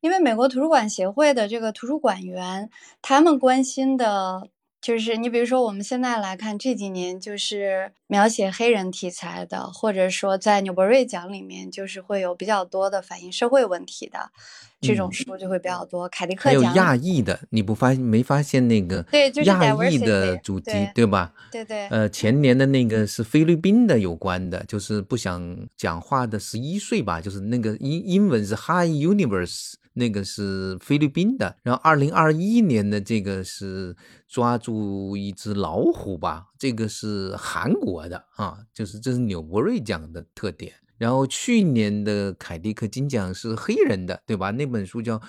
因为美国图书馆协会的这个图书馆员，他们关心的。就是你比如说，我们现在来看这几年，就是描写黑人题材的，或者说在纽伯瑞奖里面，就是会有比较多的反映社会问题的这种书就会比较多。凯迪克奖还有亚裔的，你不发没发现那个对，就是亚裔的主题对吧？对对。呃，前年的那个是菲律宾的有关的，就是不想讲话的十一岁吧，就是那个英英文是 High Universe。那个是菲律宾的，然后二零二一年的这个是抓住一只老虎吧，这个是韩国的啊，就是这是纽伯瑞奖的特点。然后去年的凯迪克金奖是黑人的，对吧？那本书叫《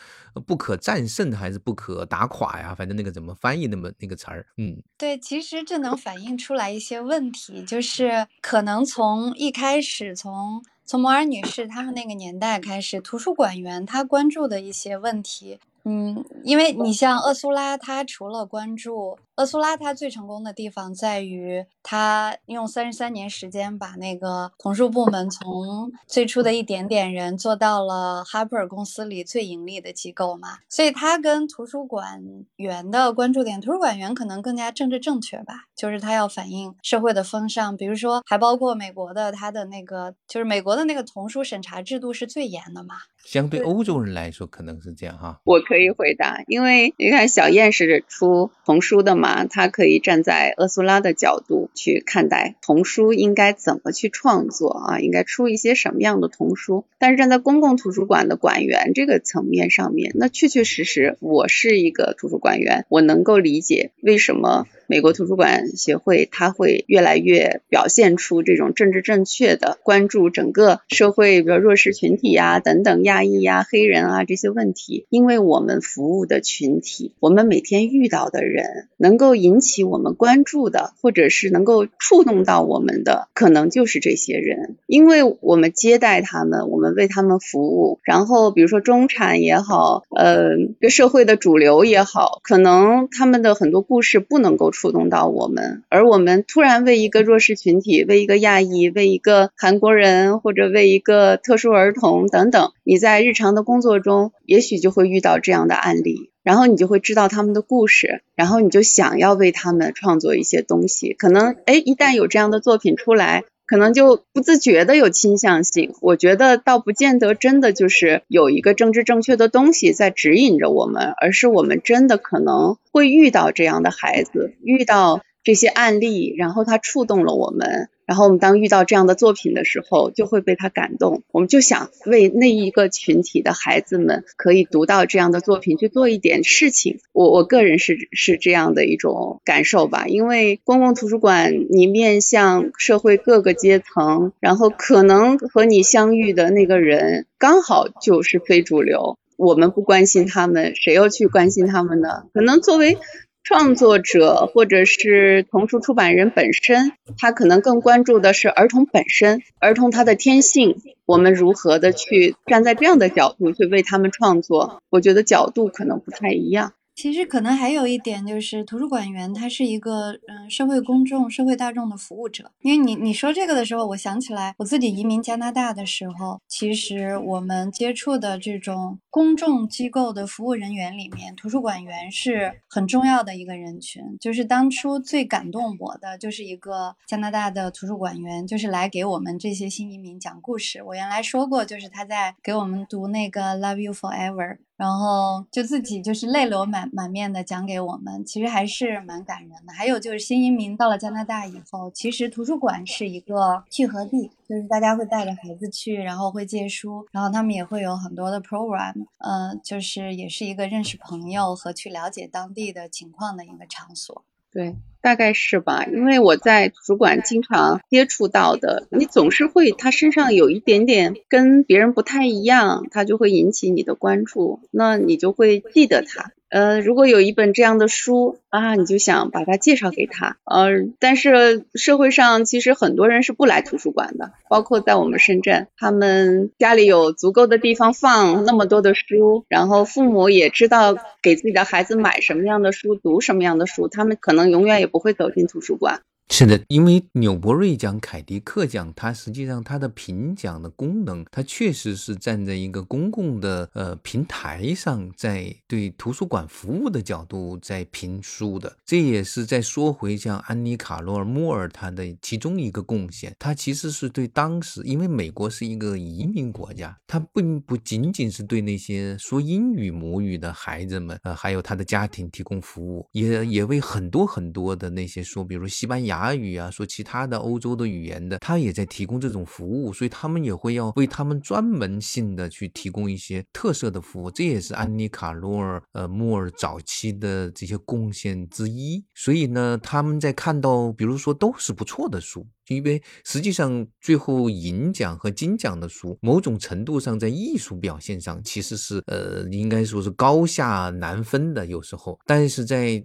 不可战胜》还是《不可打垮》呀？反正那个怎么翻译那么那个词儿？嗯，对，其实这能反映出来一些问题，就是可能从一开始从。从摩尔女士她们那个年代开始，图书馆员他关注的一些问题。嗯，因为你像厄苏拉，她除了关注厄苏拉，她最成功的地方在于她用三十三年时间把那个童书部门从最初的一点点人做到了哈珀尔公司里最盈利的机构嘛。所以她跟图书馆员的关注点，图书馆员可能更加政治正确吧，就是他要反映社会的风尚，比如说还包括美国的他的那个，就是美国的那个童书审查制度是最严的嘛。相对欧洲人来说，可能是这样哈。我可以回答，因为你看小燕是出童书的嘛，他可以站在厄苏拉的角度去看待童书应该怎么去创作啊，应该出一些什么样的童书。但是站在公共图书馆的馆员这个层面上面，那确确实实，我是一个图书馆员，我能够理解为什么。美国图书馆协会，它会越来越表现出这种政治正确的关注整个社会，比如弱势群体呀、等等、亚裔呀、黑人啊这些问题。因为我们服务的群体，我们每天遇到的人，能够引起我们关注的，或者是能够触动到我们的，可能就是这些人。因为我们接待他们，我们为他们服务，然后比如说中产也好，呃，社会的主流也好，可能他们的很多故事不能够。触动到我们，而我们突然为一个弱势群体，为一个亚裔，为一个韩国人，或者为一个特殊儿童等等，你在日常的工作中，也许就会遇到这样的案例，然后你就会知道他们的故事，然后你就想要为他们创作一些东西。可能，哎，一旦有这样的作品出来。可能就不自觉的有倾向性，我觉得倒不见得真的就是有一个政治正确的东西在指引着我们，而是我们真的可能会遇到这样的孩子，遇到这些案例，然后它触动了我们。然后我们当遇到这样的作品的时候，就会被他感动。我们就想为那一个群体的孩子们可以读到这样的作品去做一点事情。我我个人是是这样的一种感受吧。因为公共图书馆你面向社会各个阶层，然后可能和你相遇的那个人刚好就是非主流。我们不关心他们，谁又去关心他们呢？可能作为。创作者或者是童书出版人本身，他可能更关注的是儿童本身，儿童他的天性，我们如何的去站在这样的角度去为他们创作？我觉得角度可能不太一样。其实可能还有一点就是，图书馆员他是一个嗯社会公众、社会大众的服务者。因为你你说这个的时候，我想起来我自己移民加拿大的时候，其实我们接触的这种公众机构的服务人员里面，图书馆员是很重要的一个人群。就是当初最感动我的，就是一个加拿大的图书馆员，就是来给我们这些新移民讲故事。我原来说过，就是他在给我们读那个《Love You Forever》。然后就自己就是泪流满满面的讲给我们，其实还是蛮感人的。还有就是新移民到了加拿大以后，其实图书馆是一个聚合地，就是大家会带着孩子去，然后会借书，然后他们也会有很多的 program，嗯，就是也是一个认识朋友和去了解当地的情况的一个场所。对。大概是吧，因为我在图书馆经常接触到的，你总是会他身上有一点点跟别人不太一样，他就会引起你的关注，那你就会记得他。呃，如果有一本这样的书啊，你就想把它介绍给他。呃，但是社会上其实很多人是不来图书馆的，包括在我们深圳，他们家里有足够的地方放那么多的书，然后父母也知道给自己的孩子买什么样的书，读什么样的书，他们可能永远也不会走进图书馆。是的，因为纽伯瑞奖、凯迪克奖，它实际上它的评奖的功能，它确实是站在一个公共的呃平台上，在对图书馆服务的角度在评书的。这也是在说回像安妮·卡罗尔·莫尔他的其中一个贡献，他其实是对当时，因为美国是一个移民国家，他并不仅仅是对那些说英语母语的孩子们，呃，还有他的家庭提供服务，也也为很多很多的那些说，比如西班牙。法语啊，说其他的欧洲的语言的，他也在提供这种服务，所以他们也会要为他们专门性的去提供一些特色的服务，这也是安妮卡罗尔呃莫尔早期的这些贡献之一。所以呢，他们在看到，比如说都是不错的书，因为实际上最后银奖和金奖的书，某种程度上在艺术表现上其实是呃应该说是高下难分的，有时候，但是在。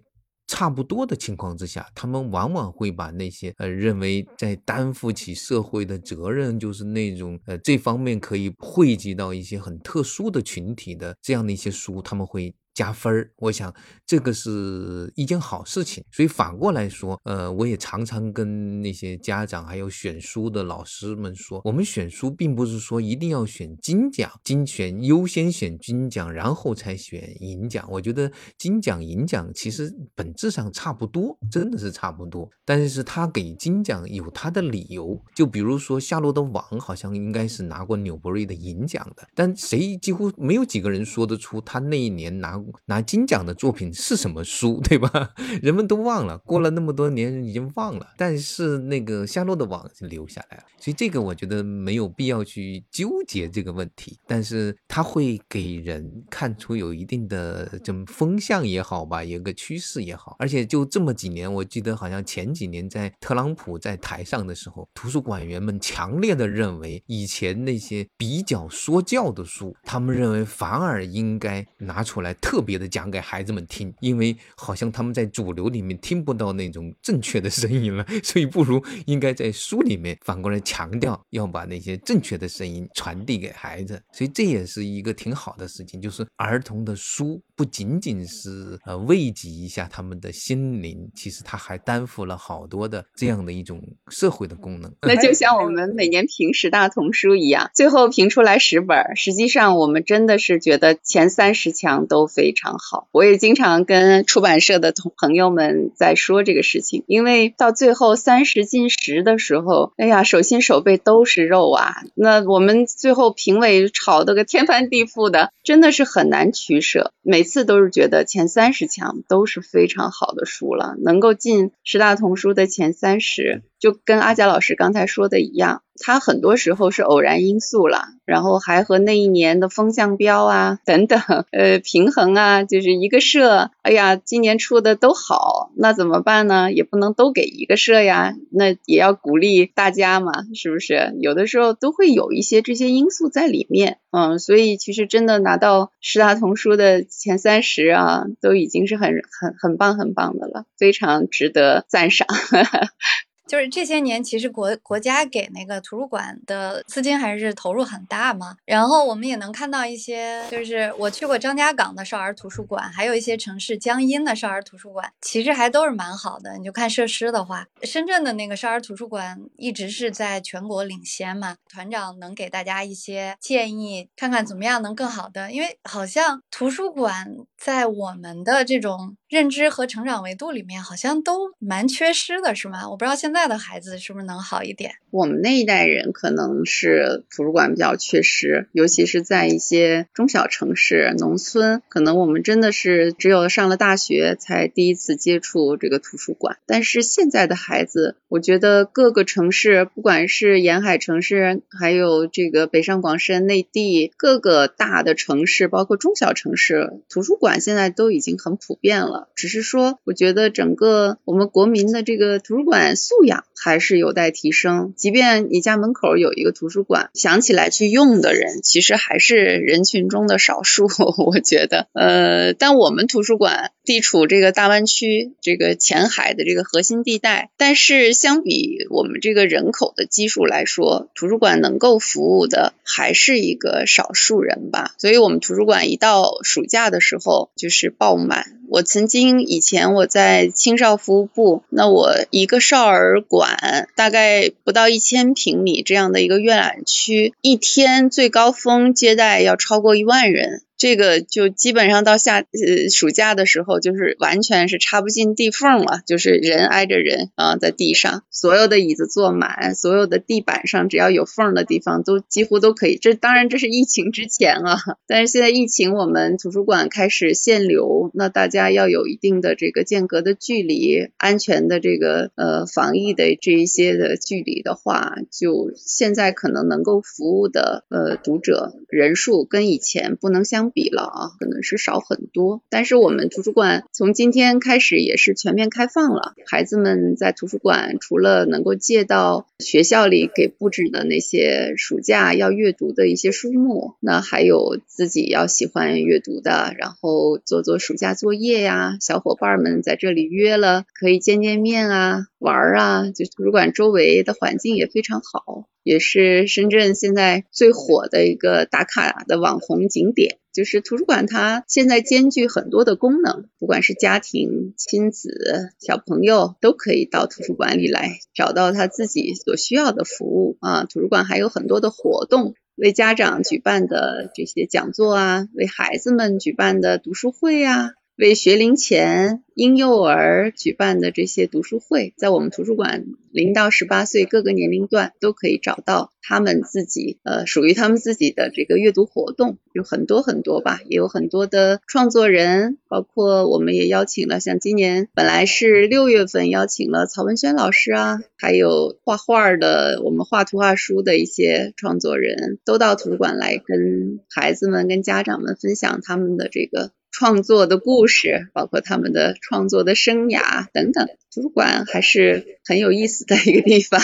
差不多的情况之下，他们往往会把那些呃认为在担负起社会的责任，就是那种呃这方面可以汇集到一些很特殊的群体的这样的一些书，他们会。加分儿，我想这个是一件好事情。所以反过来说，呃，我也常常跟那些家长还有选书的老师们说，我们选书并不是说一定要选金奖，金选优先选金奖，然后才选银奖。我觉得金奖银奖其实本质上差不多，真的是差不多。但是他给金奖有他的理由，就比如说《夏洛的网》好像应该是拿过纽伯瑞的银奖的，但谁几乎没有几个人说得出他那一年拿。拿金奖的作品是什么书，对吧？人们都忘了，过了那么多年，已经忘了。但是那个夏洛的网是留下来了，所以这个我觉得没有必要去纠结这个问题。但是它会给人看出有一定的这么风向也好吧，有个趋势也好。而且就这么几年，我记得好像前几年在特朗普在台上的时候，图书馆员们强烈的认为，以前那些比较说教的书，他们认为反而应该拿出来特。别的讲给孩子们听，因为好像他们在主流里面听不到那种正确的声音了，所以不如应该在书里面反过来强调，要把那些正确的声音传递给孩子。所以这也是一个挺好的事情，就是儿童的书不仅仅是呃慰藉一下他们的心灵，其实他还担负了好多的这样的一种社会的功能。那就像我们每年评十大童书一样，最后评出来十本，实际上我们真的是觉得前三十强都非。非常好，我也经常跟出版社的同朋友们在说这个事情，因为到最后三十进十的时候，哎呀，手心手背都是肉啊，那我们最后评委吵得个天翻地覆的，真的是很难取舍。每。次都是觉得前三十强都是非常好的书了，能够进十大童书的前三十。就跟阿贾老师刚才说的一样，它很多时候是偶然因素了，然后还和那一年的风向标啊等等，呃，平衡啊，就是一个社，哎呀，今年出的都好，那怎么办呢？也不能都给一个社呀，那也要鼓励大家嘛，是不是？有的时候都会有一些这些因素在里面，嗯，所以其实真的拿到十大童书的前三十啊，都已经是很很很棒很棒的了，非常值得赞赏。就是这些年，其实国国家给那个图书馆的资金还是投入很大嘛。然后我们也能看到一些，就是我去过张家港的少儿图书馆，还有一些城市江阴的少儿图书馆，其实还都是蛮好的。你就看设施的话，深圳的那个少儿图书馆一直是在全国领先嘛。团长能给大家一些建议，看看怎么样能更好的，因为好像图书馆在我们的这种。认知和成长维度里面好像都蛮缺失的，是吗？我不知道现在的孩子是不是能好一点。我们那一代人可能是图书馆比较缺失，尤其是在一些中小城市、农村，可能我们真的是只有上了大学才第一次接触这个图书馆。但是现在的孩子，我觉得各个城市，不管是沿海城市，还有这个北上广深内地各个大的城市，包括中小城市，图书馆现在都已经很普遍了。只是说，我觉得整个我们国民的这个图书馆素素养还是有待提升。即便你家门口有一个图书馆，想起来去用的人，其实还是人群中的少数。我觉得，呃，但我们图书馆地处这个大湾区这个前海的这个核心地带，但是相比我们这个人口的基数来说，图书馆能够服务的还是一个少数人吧。所以，我们图书馆一到暑假的时候就是爆满。我曾经以前我在青少服务部，那我一个少儿馆大概不到一千平米这样的一个阅览区，一天最高峰接待要超过一万人。这个就基本上到夏呃暑假的时候，就是完全是插不进地缝了，就是人挨着人啊，在地上，所有的椅子坐满，所有的地板上只要有缝的地方都几乎都可以。这当然这是疫情之前啊，但是现在疫情，我们图书馆开始限流，那大家要有一定的这个间隔的距离，安全的这个呃防疫的这一些的距离的话，就现在可能能够服务的呃读者人数跟以前不能相。比了啊，可能是少很多。但是我们图书馆从今天开始也是全面开放了，孩子们在图书馆除了能够借到学校里给布置的那些暑假要阅读的一些书目，那还有自己要喜欢阅读的，然后做做暑假作业呀。小伙伴们在这里约了，可以见见面啊，玩啊。就图书馆周围的环境也非常好。也是深圳现在最火的一个打卡的网红景点，就是图书馆。它现在兼具很多的功能，不管是家庭、亲子、小朋友，都可以到图书馆里来找到他自己所需要的服务啊。图书馆还有很多的活动，为家长举办的这些讲座啊，为孩子们举办的读书会啊。为学龄前婴幼儿举办的这些读书会，在我们图书馆零到十八岁各个年龄段都可以找到他们自己呃属于他们自己的这个阅读活动，有很多很多吧，也有很多的创作人，包括我们也邀请了像今年本来是六月份邀请了曹文轩老师啊，还有画画的我们画图画书的一些创作人都到图书馆来跟孩子们跟家长们分享他们的这个。创作的故事，包括他们的创作的生涯等等，图书馆还是很有意思的一个地方。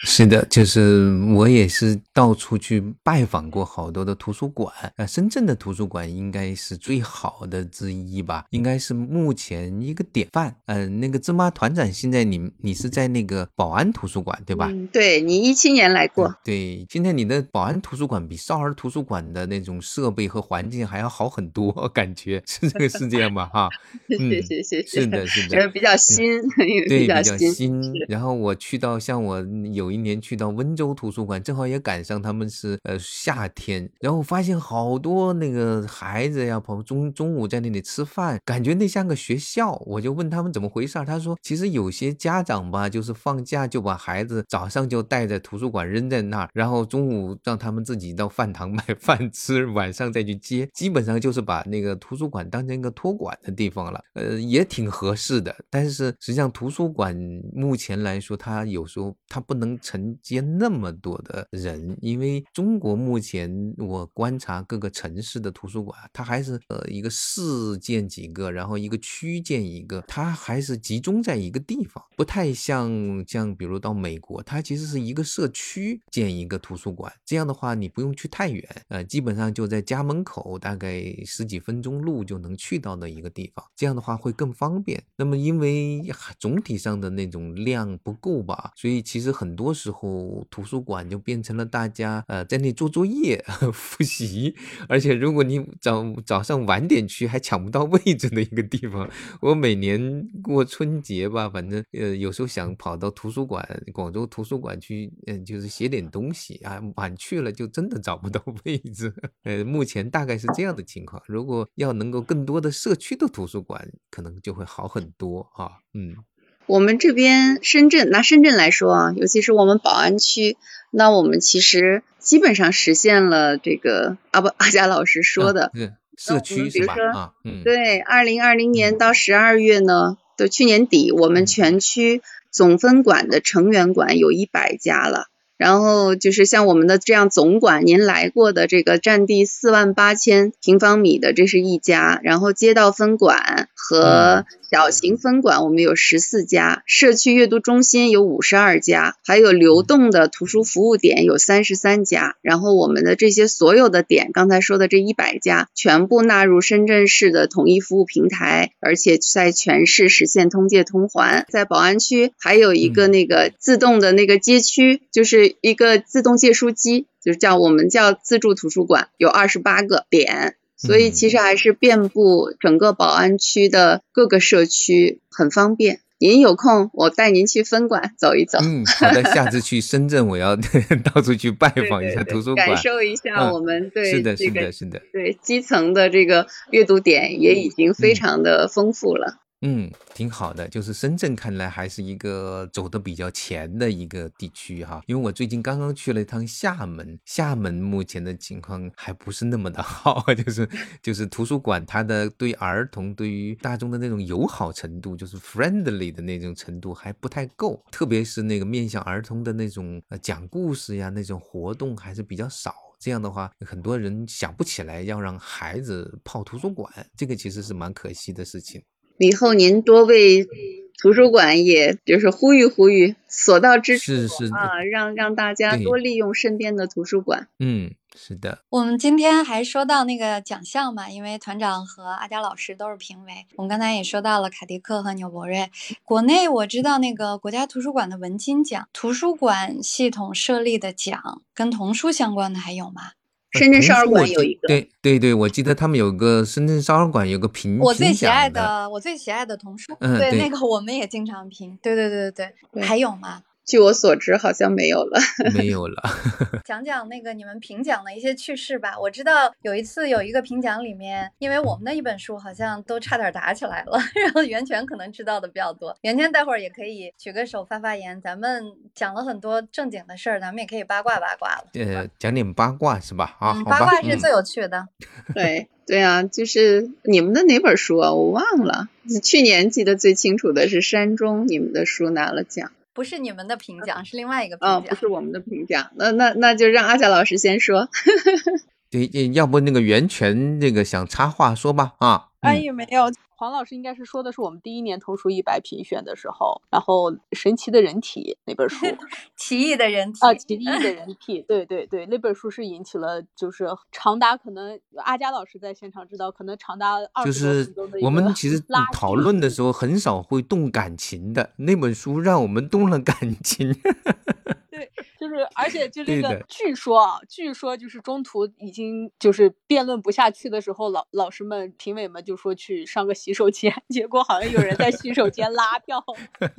是的，就是我也是到处去拜访过好多的图书馆，呃，深圳的图书馆应该是最好的之一吧，应该是目前一个典范。嗯，那个芝麻团长，现在你你是在那个宝安图书馆对吧？嗯，对你一七年来过。对，今天你的宝安图书馆比少儿图书馆的那种设备和环境还要好很多，感觉是这个是这样吗？哈，谢谢谢谢。是的，是的，比较新，对，比较新。然后我去到像我有。有一年去到温州图书馆，正好也赶上他们是呃夏天，然后发现好多那个孩子呀，朋中中午在那里吃饭，感觉那像个学校。我就问他们怎么回事，他说其实有些家长吧，就是放假就把孩子早上就带在图书馆扔在那儿，然后中午让他们自己到饭堂买饭吃，晚上再去接，基本上就是把那个图书馆当成一个托管的地方了。呃，也挺合适的。但是实际上图书馆目前来说，它有时候它不能承接那么多的人，因为中国目前我观察各个城市的图书馆，它还是呃一个市建几个，然后一个区建一个，它还是集中在一个地方，不太像像比如到美国，它其实是一个社区建一个图书馆，这样的话你不用去太远，呃，基本上就在家门口，大概十几分钟路就能去到的一个地方，这样的话会更方便。那么因为总体上的那种量不够吧，所以其实很多多时候图书馆就变成了大家呃在那做作业、复习，而且如果你早早上晚点去，还抢不到位置的一个地方。我每年过春节吧，反正呃有时候想跑到图书馆，广州图书馆去，嗯，就是写点东西啊，晚去了就真的找不到位置。呃，目前大概是这样的情况。如果要能够更多的社区的图书馆，可能就会好很多啊。嗯，我们这边深圳拿深圳来说啊，尤其是我们宝安区，那我们其实基本上实现了这个阿不阿佳老师说的社区是吧？啊，嗯，对，二零二零年到十二月呢，就去年底，我们全区总分馆的成员馆有一百家了。然后就是像我们的这样总馆，您来过的这个占地四万八千平方米的，这是一家。然后街道分馆和小型分馆我们有十四家，社区阅读中心有五十二家，还有流动的图书服务点有三十三家。然后我们的这些所有的点，刚才说的这一百家，全部纳入深圳市的统一服务平台，而且在全市实现通借通还。在宝安区还有一个那个自动的那个街区，就是。一个自动借书机，就是叫我们叫自助图书馆，有二十八个点，所以其实还是遍布整个宝安区的各个社区，很方便。您有空，我带您去分馆走一走。嗯，好的，下次去深圳，我要 到处去拜访一下图书馆，感受一下我们对是的，是的，是的，对基层的这个阅读点也已经非常的丰富了。嗯，挺好的，就是深圳看来还是一个走的比较前的一个地区哈。因为我最近刚刚去了一趟厦门，厦门目前的情况还不是那么的好，就是就是图书馆它的对儿童、对于大众的那种友好程度，就是 friendly 的那种程度还不太够，特别是那个面向儿童的那种呃讲故事呀那种活动还是比较少。这样的话，很多人想不起来要让孩子泡图书馆，这个其实是蛮可惜的事情。以后您多为图书馆，也就是呼吁呼吁，所到之处啊，让让大家多利用身边的图书馆。嗯，是的。我们今天还说到那个奖项嘛，因为团长和阿佳老师都是评委。我们刚才也说到了卡迪克和纽伯瑞。国内我知道那个国家图书馆的文津奖，图书馆系统设立的奖，跟童书相关的还有吗？深圳少儿馆有一个，对对对，我记得他们有个深圳少儿馆有个评我最喜爱的，我最喜爱的童书，对那个我们也经常评，对对对对对，还有吗？据我所知，好像没有了，没有了。讲讲那个你们评奖的一些趣事吧。我知道有一次有一个评奖里面，因为我们的一本书好像都差点打起来了，然后袁泉可能知道的比较多。袁泉待会儿也可以举个手发发言。咱们讲了很多正经的事儿，咱们也可以八卦八卦了。呃，讲点八卦是吧？啊，八卦是最有趣的。对对啊，就是你们的哪本书啊？我忘了。去年记得最清楚的是山中，你们的书拿了奖。不是你们的评奖，是另外一个评奖。不是我们的评奖。那那那就让阿佳老师先说。对，要不那个袁泉那个想插话说吧啊。哎也没有。黄老师应该是说的是我们第一年童书一百评选的时候，然后《神奇的人体》那本书，奇异的人体啊，奇异的人体，对对对，那本书是引起了就是长达可能阿佳老师在现场知道，可能长达二十分钟的我们其实 讨论的时候很少会动感情的，那本书让我们动了感情。对，就就是而且就这个，据说啊，据说就是中途已经就是辩论不下去的时候，老老师们、评委们就说去上个洗手间，结果好像有人在洗手间拉票。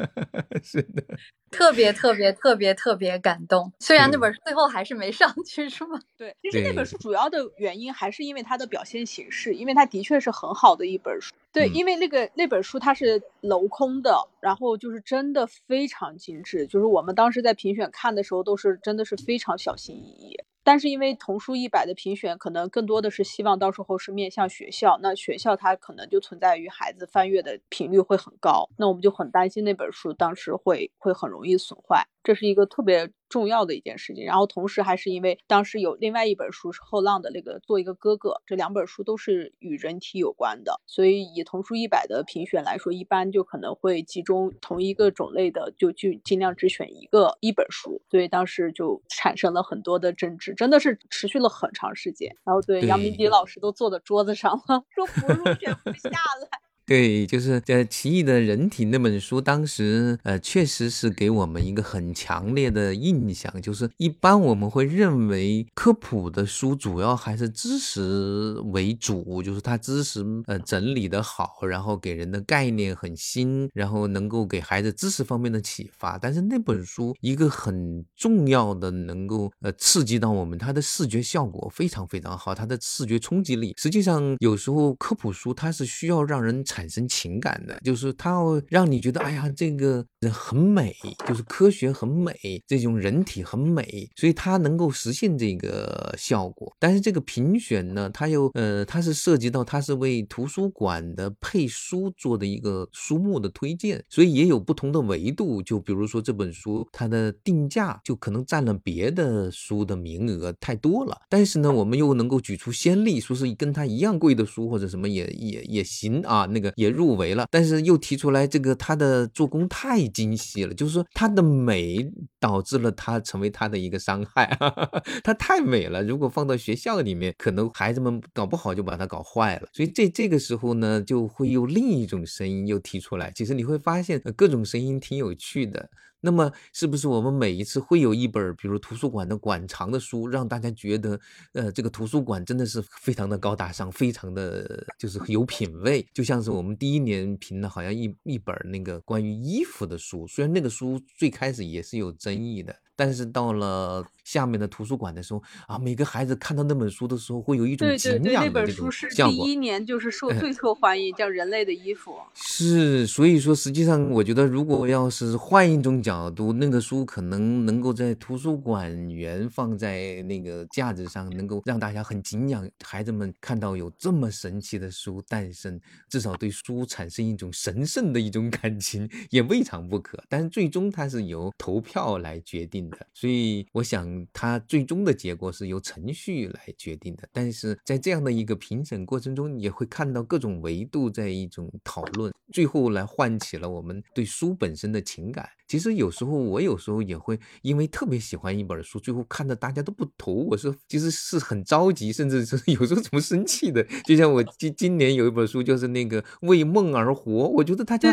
是的，特别特别特别特别感动。虽然那本书最后还是没上去，是吗？对，其实那本书主要的原因还是因为它的表现形式，因为它的确是很好的一本书。对，嗯因为那个那本书它是镂空的，然后就是真的非常精致，就是我们当时在评选看的时候都是真的是非常小心翼翼。但是因为童书一百的评选，可能更多的是希望到时候是面向学校，那学校它可能就存在于孩子翻阅的频率会很高，那我们就很担心那本书当时会会很容易损坏，这是一个特别重要的一件事情。然后同时还是因为当时有另外一本书是后浪的那个做一个哥哥，这两本书都是与人体有关的，所以以童书一百的评选来说，一般就可能会集中同一个种类的，就就尽量只选一个一本书，所以当时就产生了很多的争执，真的是持续了很长时间。然后对杨明迪老师都坐在桌子上了，说不入选不下来。对，就是呃，《奇异的人体》那本书，当时呃，确实是给我们一个很强烈的印象，就是一般我们会认为科普的书主要还是知识为主，就是它知识呃整理的好，然后给人的概念很新，然后能够给孩子知识方面的启发。但是那本书一个很重要的能够呃刺激到我们，它的视觉效果非常非常好，它的视觉冲击力。实际上有时候科普书它是需要让人产生情感的，就是它要让你觉得哎呀这个人很美，就是科学很美，这种人体很美，所以它能够实现这个效果。但是这个评选呢，它又呃它是涉及到它是为图书馆的配书做的一个书目的推荐，所以也有不同的维度。就比如说这本书它的定价就可能占了别的书的名额太多了，但是呢，我们又能够举出先例，说是跟它一样贵的书或者什么也也也行啊，那个也入围了，但是又提出来这个它的做工太精细了，就是说它的美导致了它成为它的一个伤害，它太美了，如果放到学校里面，可能孩子们搞不好就把它搞坏了。所以这这个时候呢，就会有另一种声音又提出来，其实你会发现各种声音挺有趣的。那么，是不是我们每一次会有一本，比如图书馆的馆藏的书，让大家觉得，呃，这个图书馆真的是非常的高大上，非常的就是有品位。就像是我们第一年评的，好像一一本那个关于衣服的书，虽然那个书最开始也是有争议的，但是到了下面的图书馆的时候啊，每个孩子看到那本书的时候，会有一种对对敬对，那仰的这种本书是效果。第一年就是受哎最受欢迎，叫《人类的衣服》。是，所以说，实际上我觉得，如果要是换一种角度，那个书可能能够在图书馆员放在那个架子上，能够让大家很敬仰，孩子们看到有这么神奇的书诞生，至少对书产生一种神圣的一种感情，也未尝不可。但是最终它是由投票来决定的，所以我想它最终的结果是由程序来决定的。但是在这样的一个评审过程中，也会看到各种维度在一种讨论，最后来唤起了我们对书本身的情感。其实有时候我有时候也会因为特别喜欢一本书，最后看的大家都不投，我是其实是很着急，甚至是 有时候怎么生气的。就像我今今年有一本书，就是那个为梦而活，我觉得大家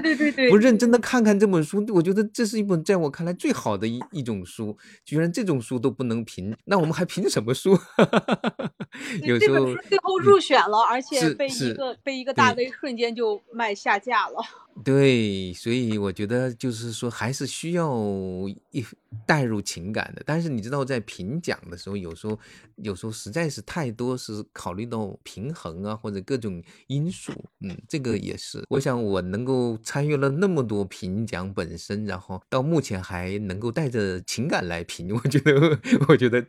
不认真的看看这本书，我觉得这是一本在我看来最好的一一种书，居然这种书都不能评，那我们还评什么书？有时候最后入选了，而且被一个被一个大 V 瞬间就卖下架了。对，所以我觉得就是说，还是需要一带入情感的。但是你知道，在评奖的时候，有时候有时候实在是太多是考虑到平衡啊，或者各种因素。嗯，这个也是。我想我能够参与了那么多评奖本身，然后到目前还能够带着情感来评，我觉得 我觉得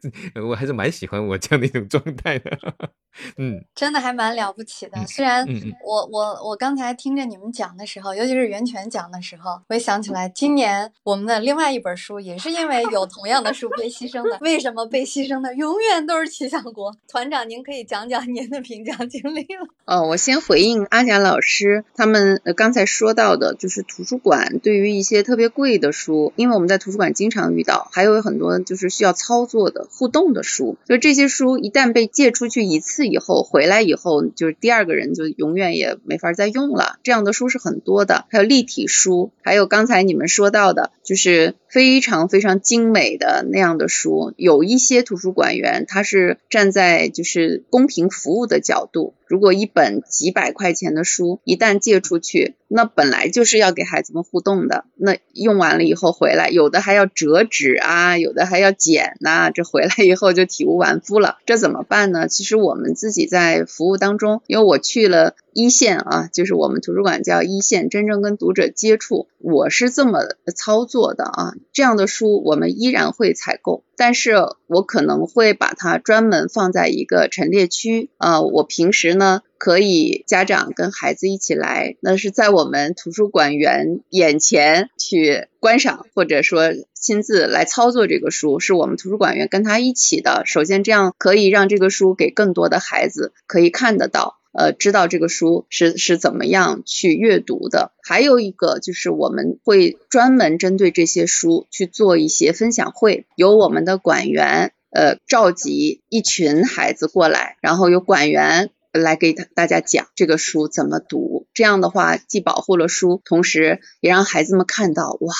我还是蛮喜欢我这样的一种状态的。嗯真的还蛮了不起的。嗯虽然嗯嗯我我我刚才听着你们讲的时候，尤其是袁泉讲的时候，我也想起来，今年我们的另外一本书也是因为有同样的书被牺牲的。为什么被牺牲的永远都是齐想国？团长，您可以讲讲您的评奖经历了。哦，我先回应阿贾老师他们刚才说到的，就是图书馆对于一些特别贵的书，因为我们在图书馆经常遇到，还有很多就是需要操作的互动的书，就这些书一旦被借出去一次以后，回来以后就是第二个人就永远也没法再用了，这样的书是很多的。还有立体书，还有刚才你们说到的，就是非常非常精美的那样的书。有一些图书馆员他是站在就是公平服务的角度。如果一本几百块钱的书一旦借出去，那本来就是要给孩子们互动的，那用完了以后回来，有的还要折纸啊，有的还要剪呐，这回来以后就体无完肤了，这怎么办呢？其实我们自己在服务当中，因为我去了一线啊，就是我们图书馆叫一线，真正跟读者接触，我是这么操作的啊。这样的书我们依然会采购，但是我可能会把它专门放在一个陈列区啊，我平时。呢，可以家长跟孩子一起来，那是在我们图书馆员眼前去观赏，或者说亲自来操作这个书，是我们图书馆员跟他一起的。首先，这样可以让这个书给更多的孩子可以看得到，呃，知道这个书是是怎么样去阅读的。还有一个就是我们会专门针对这些书去做一些分享会，由我们的馆员呃召集一群孩子过来，然后由馆员。来给大家讲这个书怎么读，这样的话既保护了书，同时也让孩子们看到哇，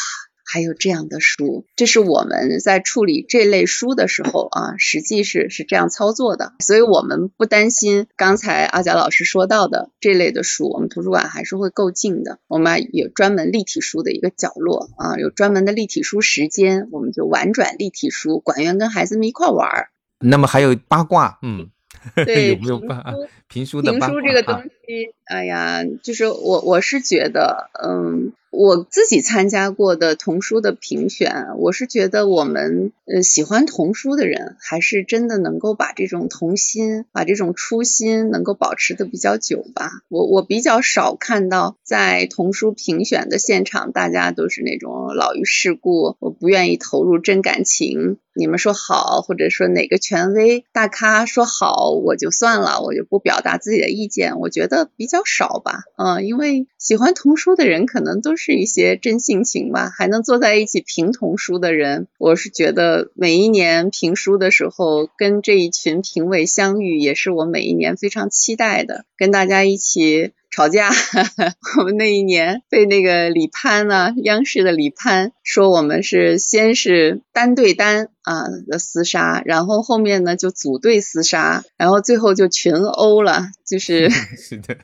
还有这样的书。这是我们在处理这类书的时候啊，实际是是这样操作的。所以我们不担心刚才阿贾老师说到的这类的书，我们图书馆还是会够劲的。我们有专门立体书的一个角落啊，有专门的立体书时间，我们就玩转立体书，馆员跟孩子们一块玩儿。那么还有八卦，嗯。对，有没有办评书评书这个东西，哎呀，就是我我是觉得，嗯。我自己参加过的童书的评选，我是觉得我们呃喜欢童书的人，还是真的能够把这种童心，把这种初心能够保持的比较久吧。我我比较少看到在童书评选的现场，大家都是那种老于世故，我不愿意投入真感情。你们说好，或者说哪个权威大咖说好，我就算了，我就不表表达自己的意见。我觉得比较少吧，嗯，因为喜欢童书的人可能都是一些真性情吧，还能坐在一起评童书的人，我是觉得每一年评书的时候，跟这一群评委相遇，也是我每一年非常期待的，跟大家一起。吵架，我们那一年被那个李潘呢，央视的李潘说我们是先是单对单啊的厮杀，然后后面呢就组队厮杀，然后最后就群殴了，就是 是的，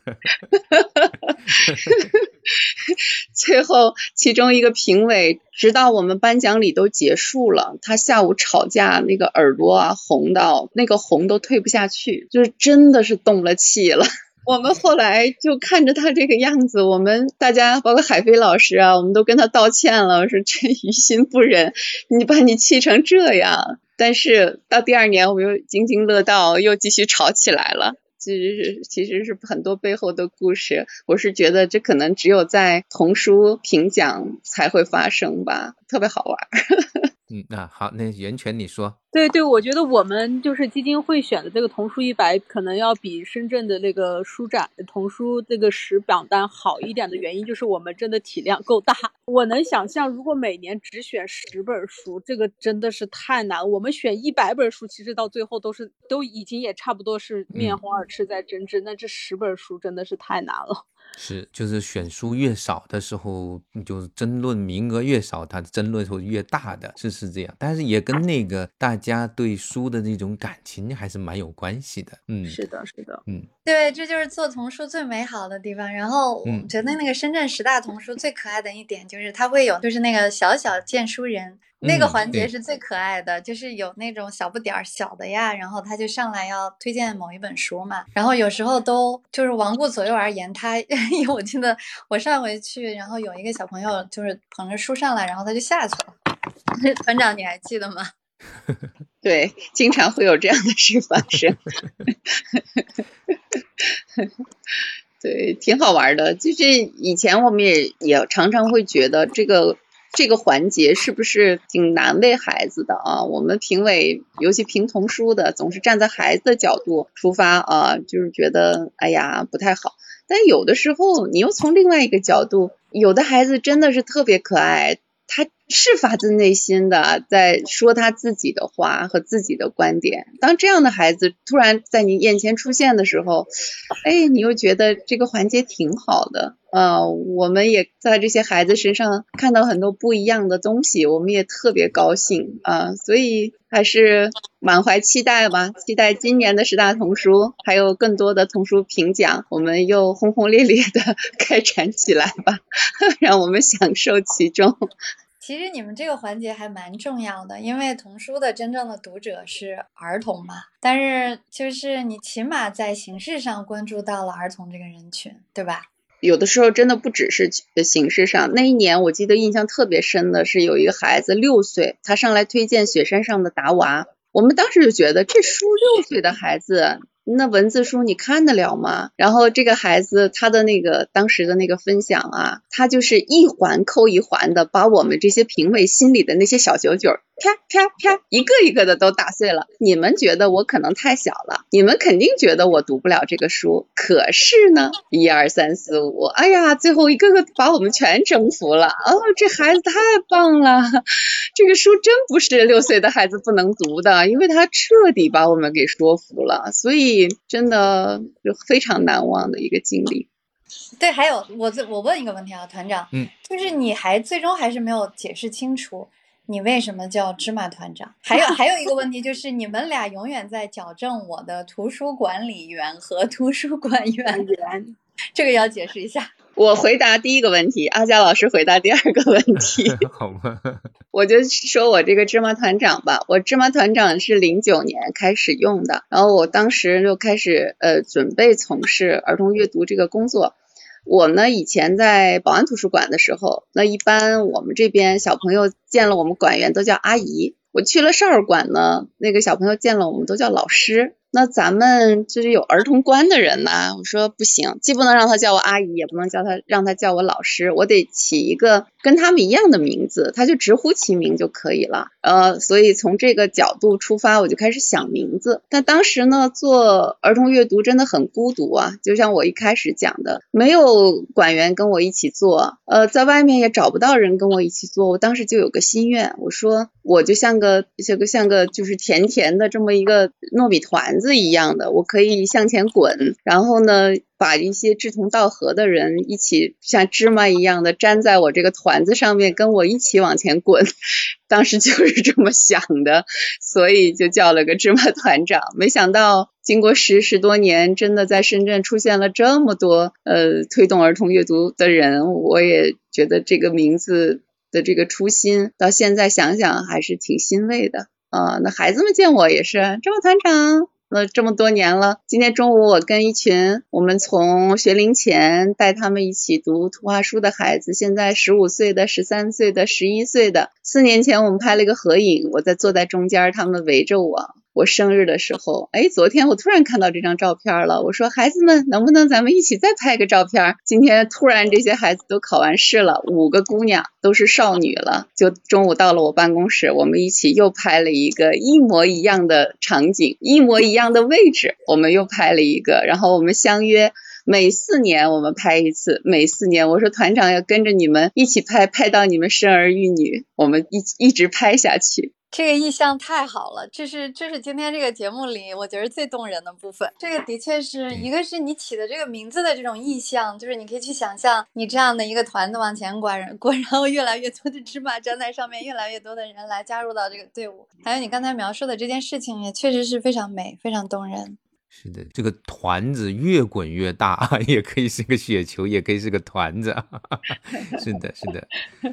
最后其中一个评委，直到我们颁奖礼都结束了，他下午吵架那个耳朵啊红到那个红都退不下去，就是真的是动了气了。我们后来就看着他这个样子，我们大家包括海飞老师啊，我们都跟他道歉了，说真于心不忍，你把你气成这样。但是到第二年，我们又津津乐道，又继续吵起来了。其实是其实是很多背后的故事。我是觉得这可能只有在童书评奖才会发生吧，特别好玩。嗯，那好，那袁泉你说。对对，我觉得我们就是基金会选的这个童书一百，可能要比深圳的那个书展童书这个十榜单好一点的原因，就是我们真的体量够大。我能想象，如果每年只选十本书，这个真的是太难。我们选一百本书，其实到最后都是都已经也差不多是面红耳赤在争执。那这十本书真的是太难了。是，就是选书越少的时候，就是争论名额越少，它争论会越大的，是是这样。但是也跟那个大家对书的那种感情还是蛮有关系的。嗯，是的，是的，嗯，对，这就是做童书最美好的地方。然后我觉得那个深圳十大童书最可爱的一点就是它会有，就是那个小小荐书人。那个环节是最可爱的，就是有那种小不点儿小的呀，然后他就上来要推荐某一本书嘛，然后有时候都就是罔顾左右而言他，因为我记得我上回去，然后有一个小朋友就是捧着书上来，然后他就下去了。团长你还记得吗？对，经常会有这样的事发生。对，挺好玩的，就是以前我们也也常常会觉得这个。这个环节是不是挺难为孩子的啊？我们评委，尤其评童书的，总是站在孩子的角度出发啊，就是觉得哎呀不太好。但有的时候，你又从另外一个角度，有的孩子真的是特别可爱，他是发自内心的在说他自己的话和自己的观点。当这样的孩子突然在你眼前出现的时候，哎，你又觉得这个环节挺好的。呃，我们也在这些孩子身上看到很多不一样的东西，我们也特别高兴啊，所以还是满怀期待吧，期待今年的十大童书还有更多的童书评奖，我们又轰轰烈烈的 开展起来吧，让我们享受其中。其实你们这个环节还蛮重要的，因为童书的真正的读者是儿童嘛。但是就是你起码在形式上关注到了儿童这个人群，对吧？有的时候真的不只是形式上。那一年我记得印象特别深的是有一个孩子六岁，他上来推荐《雪山上的达娃》，我们当时就觉得这书六岁的孩子。那文字书你看得了吗？然后这个孩子他的那个当时的那个分享啊，他就是一环扣一环的把我们这些评委心里的那些小九九啪啪啪一个一个的都打碎了。你们觉得我可能太小了，你们肯定觉得我读不了这个书。可是呢，一二三四五，哎呀，最后一个个把我们全征服了。哦，这孩子太棒了，这个书真不是六岁的孩子不能读的，因为他彻底把我们给说服了。所以。真的就非常难忘的一个经历。对，还有我我问一个问题啊，团长，嗯，就是你还最终还是没有解释清楚你为什么叫芝麻团长。还有还有一个问题就是你们俩永远在矫正我的图书管理员和图书馆员员，这个要解释一下。我回答第一个问题，阿佳老师回答第二个问题。好吧，我就说我这个芝麻团长吧。我芝麻团长是零九年开始用的，然后我当时就开始呃准备从事儿童阅读这个工作。我呢以前在保安图书馆的时候，那一般我们这边小朋友见了我们馆员都叫阿姨。我去了少儿馆呢，那个小朋友见了我们都叫老师。那咱们这是有儿童观的人呢，我说不行，既不能让他叫我阿姨，也不能叫他让他叫我老师，我得起一个跟他们一样的名字，他就直呼其名就可以了。呃，所以从这个角度出发，我就开始想名字。但当时呢，做儿童阅读真的很孤独啊，就像我一开始讲的，没有馆员跟我一起做，呃，在外面也找不到人跟我一起做。我当时就有个心愿，我说我就像个像个像个就是甜甜的这么一个糯米团。子一样的，我可以向前滚，然后呢，把一些志同道合的人一起像芝麻一样的粘在我这个团子上面，跟我一起往前滚。当时就是这么想的，所以就叫了个芝麻团长。没想到经过十十多年，真的在深圳出现了这么多呃推动儿童阅读的人，我也觉得这个名字的这个初心，到现在想想还是挺欣慰的啊。那孩子们见我也是芝麻团长。那这么多年了，今天中午我跟一群我们从学龄前带他们一起读图画书的孩子，现在十五岁的、十三岁的、十一岁的，四年前我们拍了一个合影，我在坐在中间，他们围着我。我生日的时候，哎，昨天我突然看到这张照片了。我说，孩子们，能不能咱们一起再拍个照片？今天突然这些孩子都考完试了，五个姑娘都是少女了。就中午到了我办公室，我们一起又拍了一个一模一样的场景，一模一样的位置，我们又拍了一个。然后我们相约每四年我们拍一次，每四年我说团长要跟着你们一起拍，拍到你们生儿育女，我们一一直拍下去。这个意象太好了，这是这是今天这个节目里我觉得最动人的部分。这个的确是一个是你起的这个名字的这种意象，就是你可以去想象你这样的一个团子往前滚，滚，然后越来越多的芝麻粘在上面，越来越多的人来加入到这个队伍。还有你刚才描述的这件事情也确实是非常美，非常动人。是的，这个团子越滚越大，也可以是个雪球，也可以是个团子。是的，是的，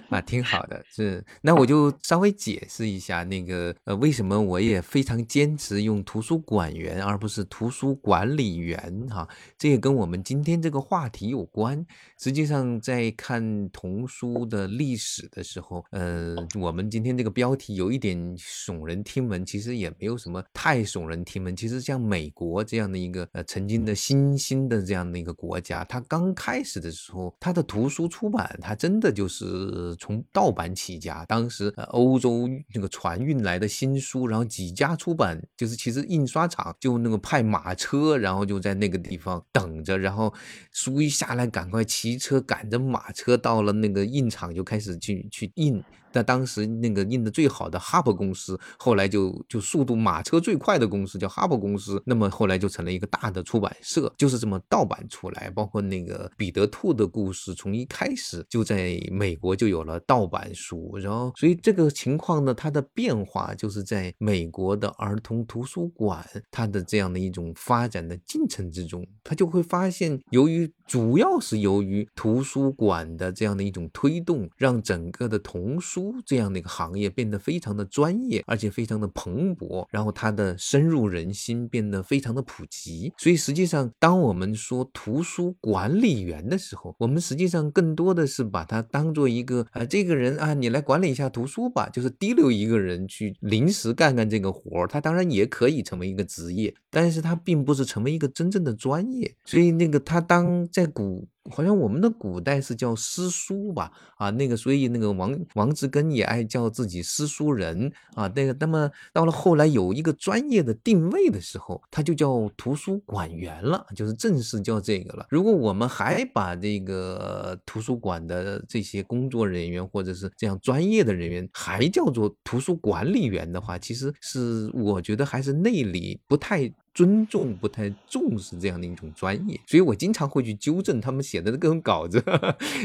啊，挺好的。是，那我就稍微解释一下那个呃，为什么我也非常坚持用图书馆员而不是图书管理员哈？这也跟我们今天这个话题有关。实际上，在看童书的历史的时候，呃，我们今天这个标题有一点耸人听闻，其实也没有什么太耸人听闻。其实像美国。这样的一个呃曾经的新兴的这样的一个国家，它刚开始的时候，它的图书出版，它真的就是从盗版起家。当时呃欧洲那个船运来的新书，然后几家出版，就是其实印刷厂就那个派马车，然后就在那个地方等着，然后书一下来，赶快骑车赶着马车到了那个印厂，就开始去去印。在当时那个印的最好的哈珀公司，后来就就速度马车最快的公司叫哈珀公司，那么后来就成了一个大的出版社，就是这么盗版出来。包括那个彼得兔的故事，从一开始就在美国就有了盗版书，然后所以这个情况呢，它的变化就是在美国的儿童图书馆它的这样的一种发展的进程之中，他就会发现，由于主要是由于图书馆的这样的一种推动，让整个的童书。这样的一个行业变得非常的专业，而且非常的蓬勃，然后它的深入人心，变得非常的普及。所以实际上，当我们说图书管理员的时候，我们实际上更多的是把它当做一个啊，这个人啊，你来管理一下图书吧，就是提溜一个人去临时干干这个活儿。他当然也可以成为一个职业，但是他并不是成为一个真正的专业。所以那个他当在古。好像我们的古代是叫诗书吧，啊，那个所以那个王王之根也爱叫自己诗书人啊，那个那么到了后来有一个专业的定位的时候，他就叫图书馆员了，就是正式叫这个了。如果我们还把这个图书馆的这些工作人员或者是这样专业的人员还叫做图书管理员的话，其实是我觉得还是内里不太。尊重不太重视这样的一种专业，所以我经常会去纠正他们写的各种稿子。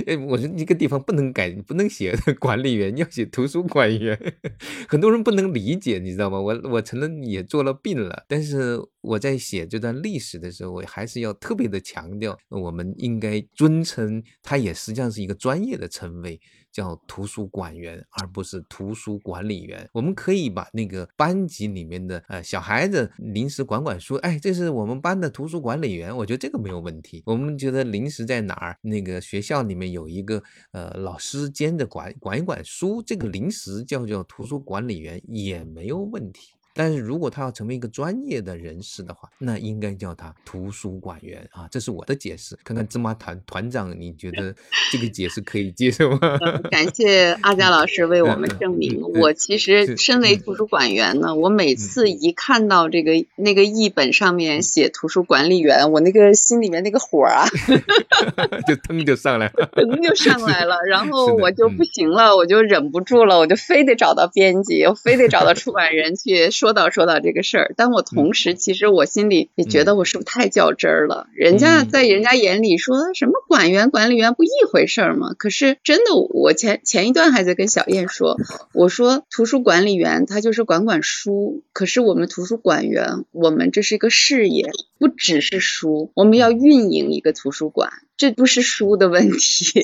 哎，我说一个地方不能改，不能写 管理员，要写图书馆员。很多人不能理解，你知道吗？我我承认也做了病了，但是我在写这段历史的时候，我还是要特别的强调，我们应该尊称它，也实际上是一个专业的称谓。叫图书馆员，而不是图书管理员。我们可以把那个班级里面的呃小孩子临时管管书，哎，这是我们班的图书管理员，我觉得这个没有问题。我们觉得临时在哪儿，那个学校里面有一个呃老师兼着管管一管书，这个临时叫叫图书管理员也没有问题。但是如果他要成为一个专业的人士的话，那应该叫他图书馆员啊，这是我的解释。看看芝麻团团长，你觉得这个解释可以接受吗？感谢阿佳老师为我们证明。我其实身为图书馆员呢，我每次一看到这个那个译本上面写图书管理员，我那个心里面那个火啊，就腾就上来了，腾就上来了。然后我就不行了，我就忍不住了，我就非得找到编辑，我非得找到出版人去说。说到说到这个事儿，但我同时其实我心里也觉得我是不是太较真儿了？人家在人家眼里说什么管员、管理员不一回事儿吗？可是真的，我前前一段还在跟小燕说，我说图书管理员他就是管管书，可是我们图书馆员，我们这是一个事业，不只是书，我们要运营一个图书馆。这不是书的问题，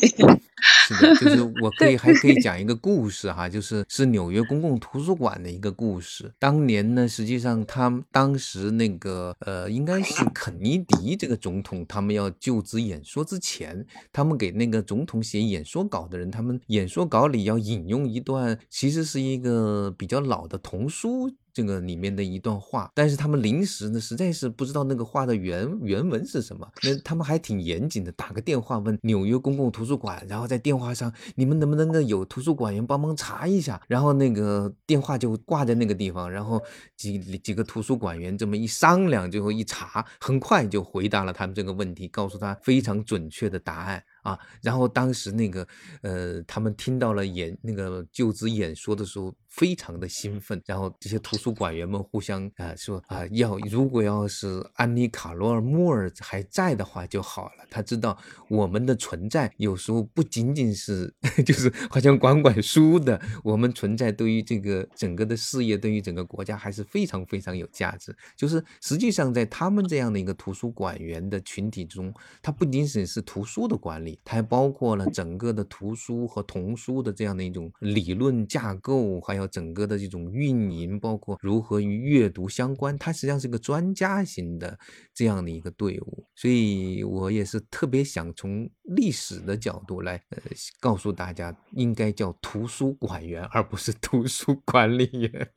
是的，就是我可以还可以讲一个故事哈，就是是纽约公共图书馆的一个故事。当年呢，实际上他们当时那个呃，应该是肯尼迪这个总统，他们要就职演说之前，他们给那个总统写演说稿的人，他们演说稿里要引用一段，其实是一个比较老的童书。这个里面的一段话，但是他们临时呢，实在是不知道那个话的原原文是什么。那他们还挺严谨的，打个电话问纽约公共图书馆，然后在电话上，你们能不能够有图书馆员帮忙查一下？然后那个电话就挂在那个地方，然后几几个图书馆员这么一商量，最后一查，很快就回答了他们这个问题，告诉他非常准确的答案。啊，然后当时那个，呃，他们听到了演那个就职演说的时候，非常的兴奋。然后这些图书馆员们互相啊说啊，要如果要是安妮卡罗尔莫尔还在的话就好了。他知道我们的存在有时候不仅仅是 就是好像管管书的，我们存在对于这个整个的事业，对于整个国家还是非常非常有价值。就是实际上在他们这样的一个图书馆员的群体中，他不仅仅是图书的管理。它还包括了整个的图书和童书的这样的一种理论架构，还有整个的这种运营，包括如何与阅读相关。它实际上是个专家型的这样的一个队伍，所以我也是特别想从历史的角度来呃告诉大家，应该叫图书馆员，而不是图书管理员，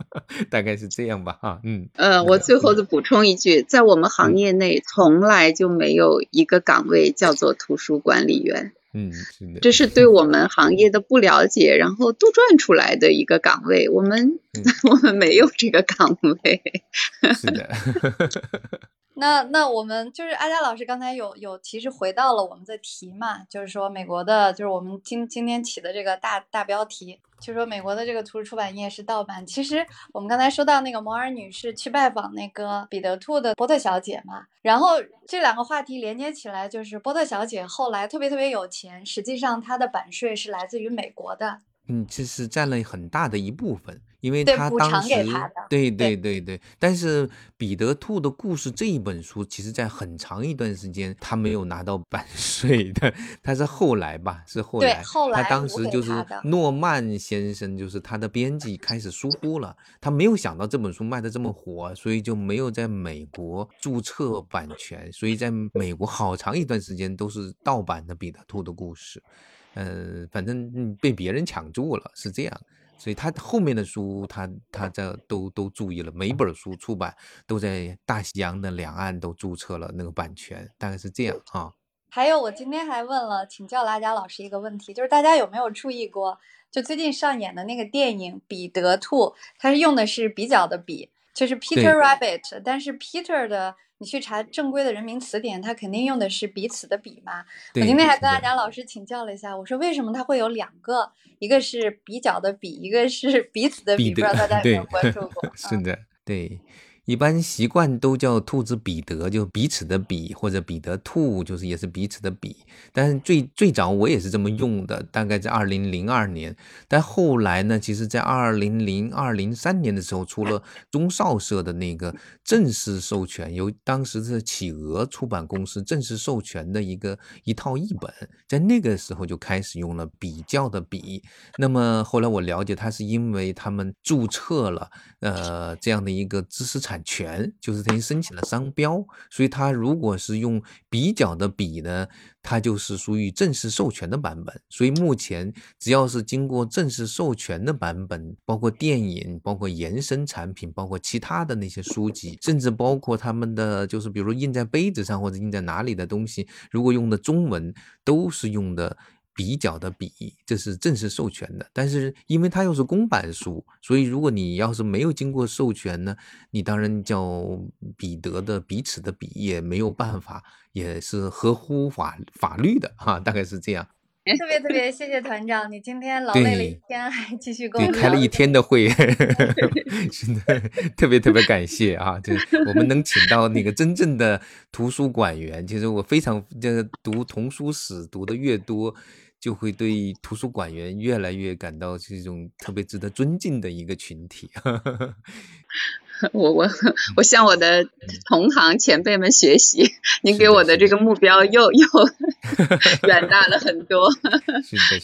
大概是这样吧？哈，嗯，呃，我最后再补充一句，在我们行业内从来就没有一个岗位叫做图书管理。员，嗯，是的，这是对我们行业的不了解，然后杜撰出来的一个岗位。我们 我们没有这个岗位，是的。那那我们就是阿佳老师刚才有有其实回到了我们的题嘛，就是说美国的，就是我们今今天起的这个大大标题，就说美国的这个图书出版业是盗版。其实我们刚才说到那个摩尔女士去拜访那个彼得兔的波特小姐嘛，然后这两个话题连接起来，就是波特小姐后来特别特别有钱，实际上她的版税是来自于美国的。嗯，这是占了很大的一部分，因为他当时对对对对对，但是彼得兔的故事这一本书，其实在很长一段时间他没有拿到版税的，他是后来吧，是后来，他后来补当时就是诺曼先生，就是他的编辑开始疏忽了，他没有想到这本书卖的这么火，所以就没有在美国注册版权，所以在美国好长一段时间都是盗版的彼得兔的故事。呃，反正嗯被别人抢注了，是这样。所以他后面的书，他他这都都注意了，每一本书出版都在大西洋的两岸都注册了那个版权，大概是这样啊。还有，我今天还问了请教拉佳老师一个问题，就是大家有没有注意过，就最近上演的那个电影《彼得兔》，它是用的是比较的比，就是 Peter Rabbit，但是 Peter 的你去查正规的人名词典，它肯定用的是彼此的彼嘛。我今天还跟阿佳老师请教了一下，我说为什么它会有两个，一个是比较的比，一个是 彼此的比，不知道大家有没有关注过？嗯是的，对。一般习惯都叫兔子彼得，就彼此的彼，或者彼得兔，就是也是彼此的彼。但是最最早我也是这么用的，大概在二零零二年。但后来呢，其实在二零零二零三年的时候，出了中少社的那个正式授权，由当时是企鹅出版公司正式授权的一个一套译本，在那个时候就开始用了比较的比。那么后来我了解，它是因为他们注册了呃这样的一个知识产版权，就是等于申请了商标，所以它如果是用比较的比呢，它就是属于正式授权的版本。所以目前只要是经过正式授权的版本，包括电影、包括延伸产品、包括其他的那些书籍，甚至包括他们的就是比如印在杯子上或者印在哪里的东西，如果用的中文都是用的。比较的比，这是正式授权的，但是因为它又是公版书，所以如果你要是没有经过授权呢，你当然叫彼得的彼此的比也没有办法，也是合乎法法律的哈，大概是这样。特别特别谢谢团长，你今天劳累了一天，还继续跟我，们开了一天的会，真的，特别特别感谢啊！这我们能请到那个真正的图书馆员，其实我非常这个读童书史读的越多，就会对图书馆员越来越感到是一种特别值得尊敬的一个群体。我我我向我的同行前辈们学习，您给我的这个目标又又 远大了很多。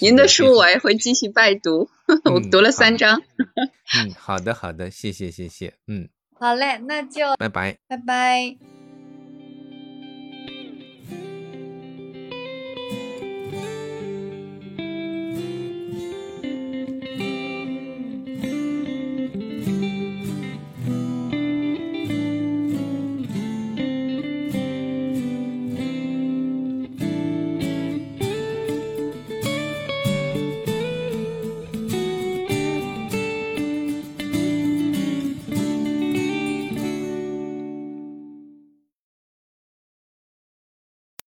您的书我也会继续拜读，我嗯读了三章。嗯，好的好的，谢谢谢谢，嗯，好嘞，那就拜拜。拜拜。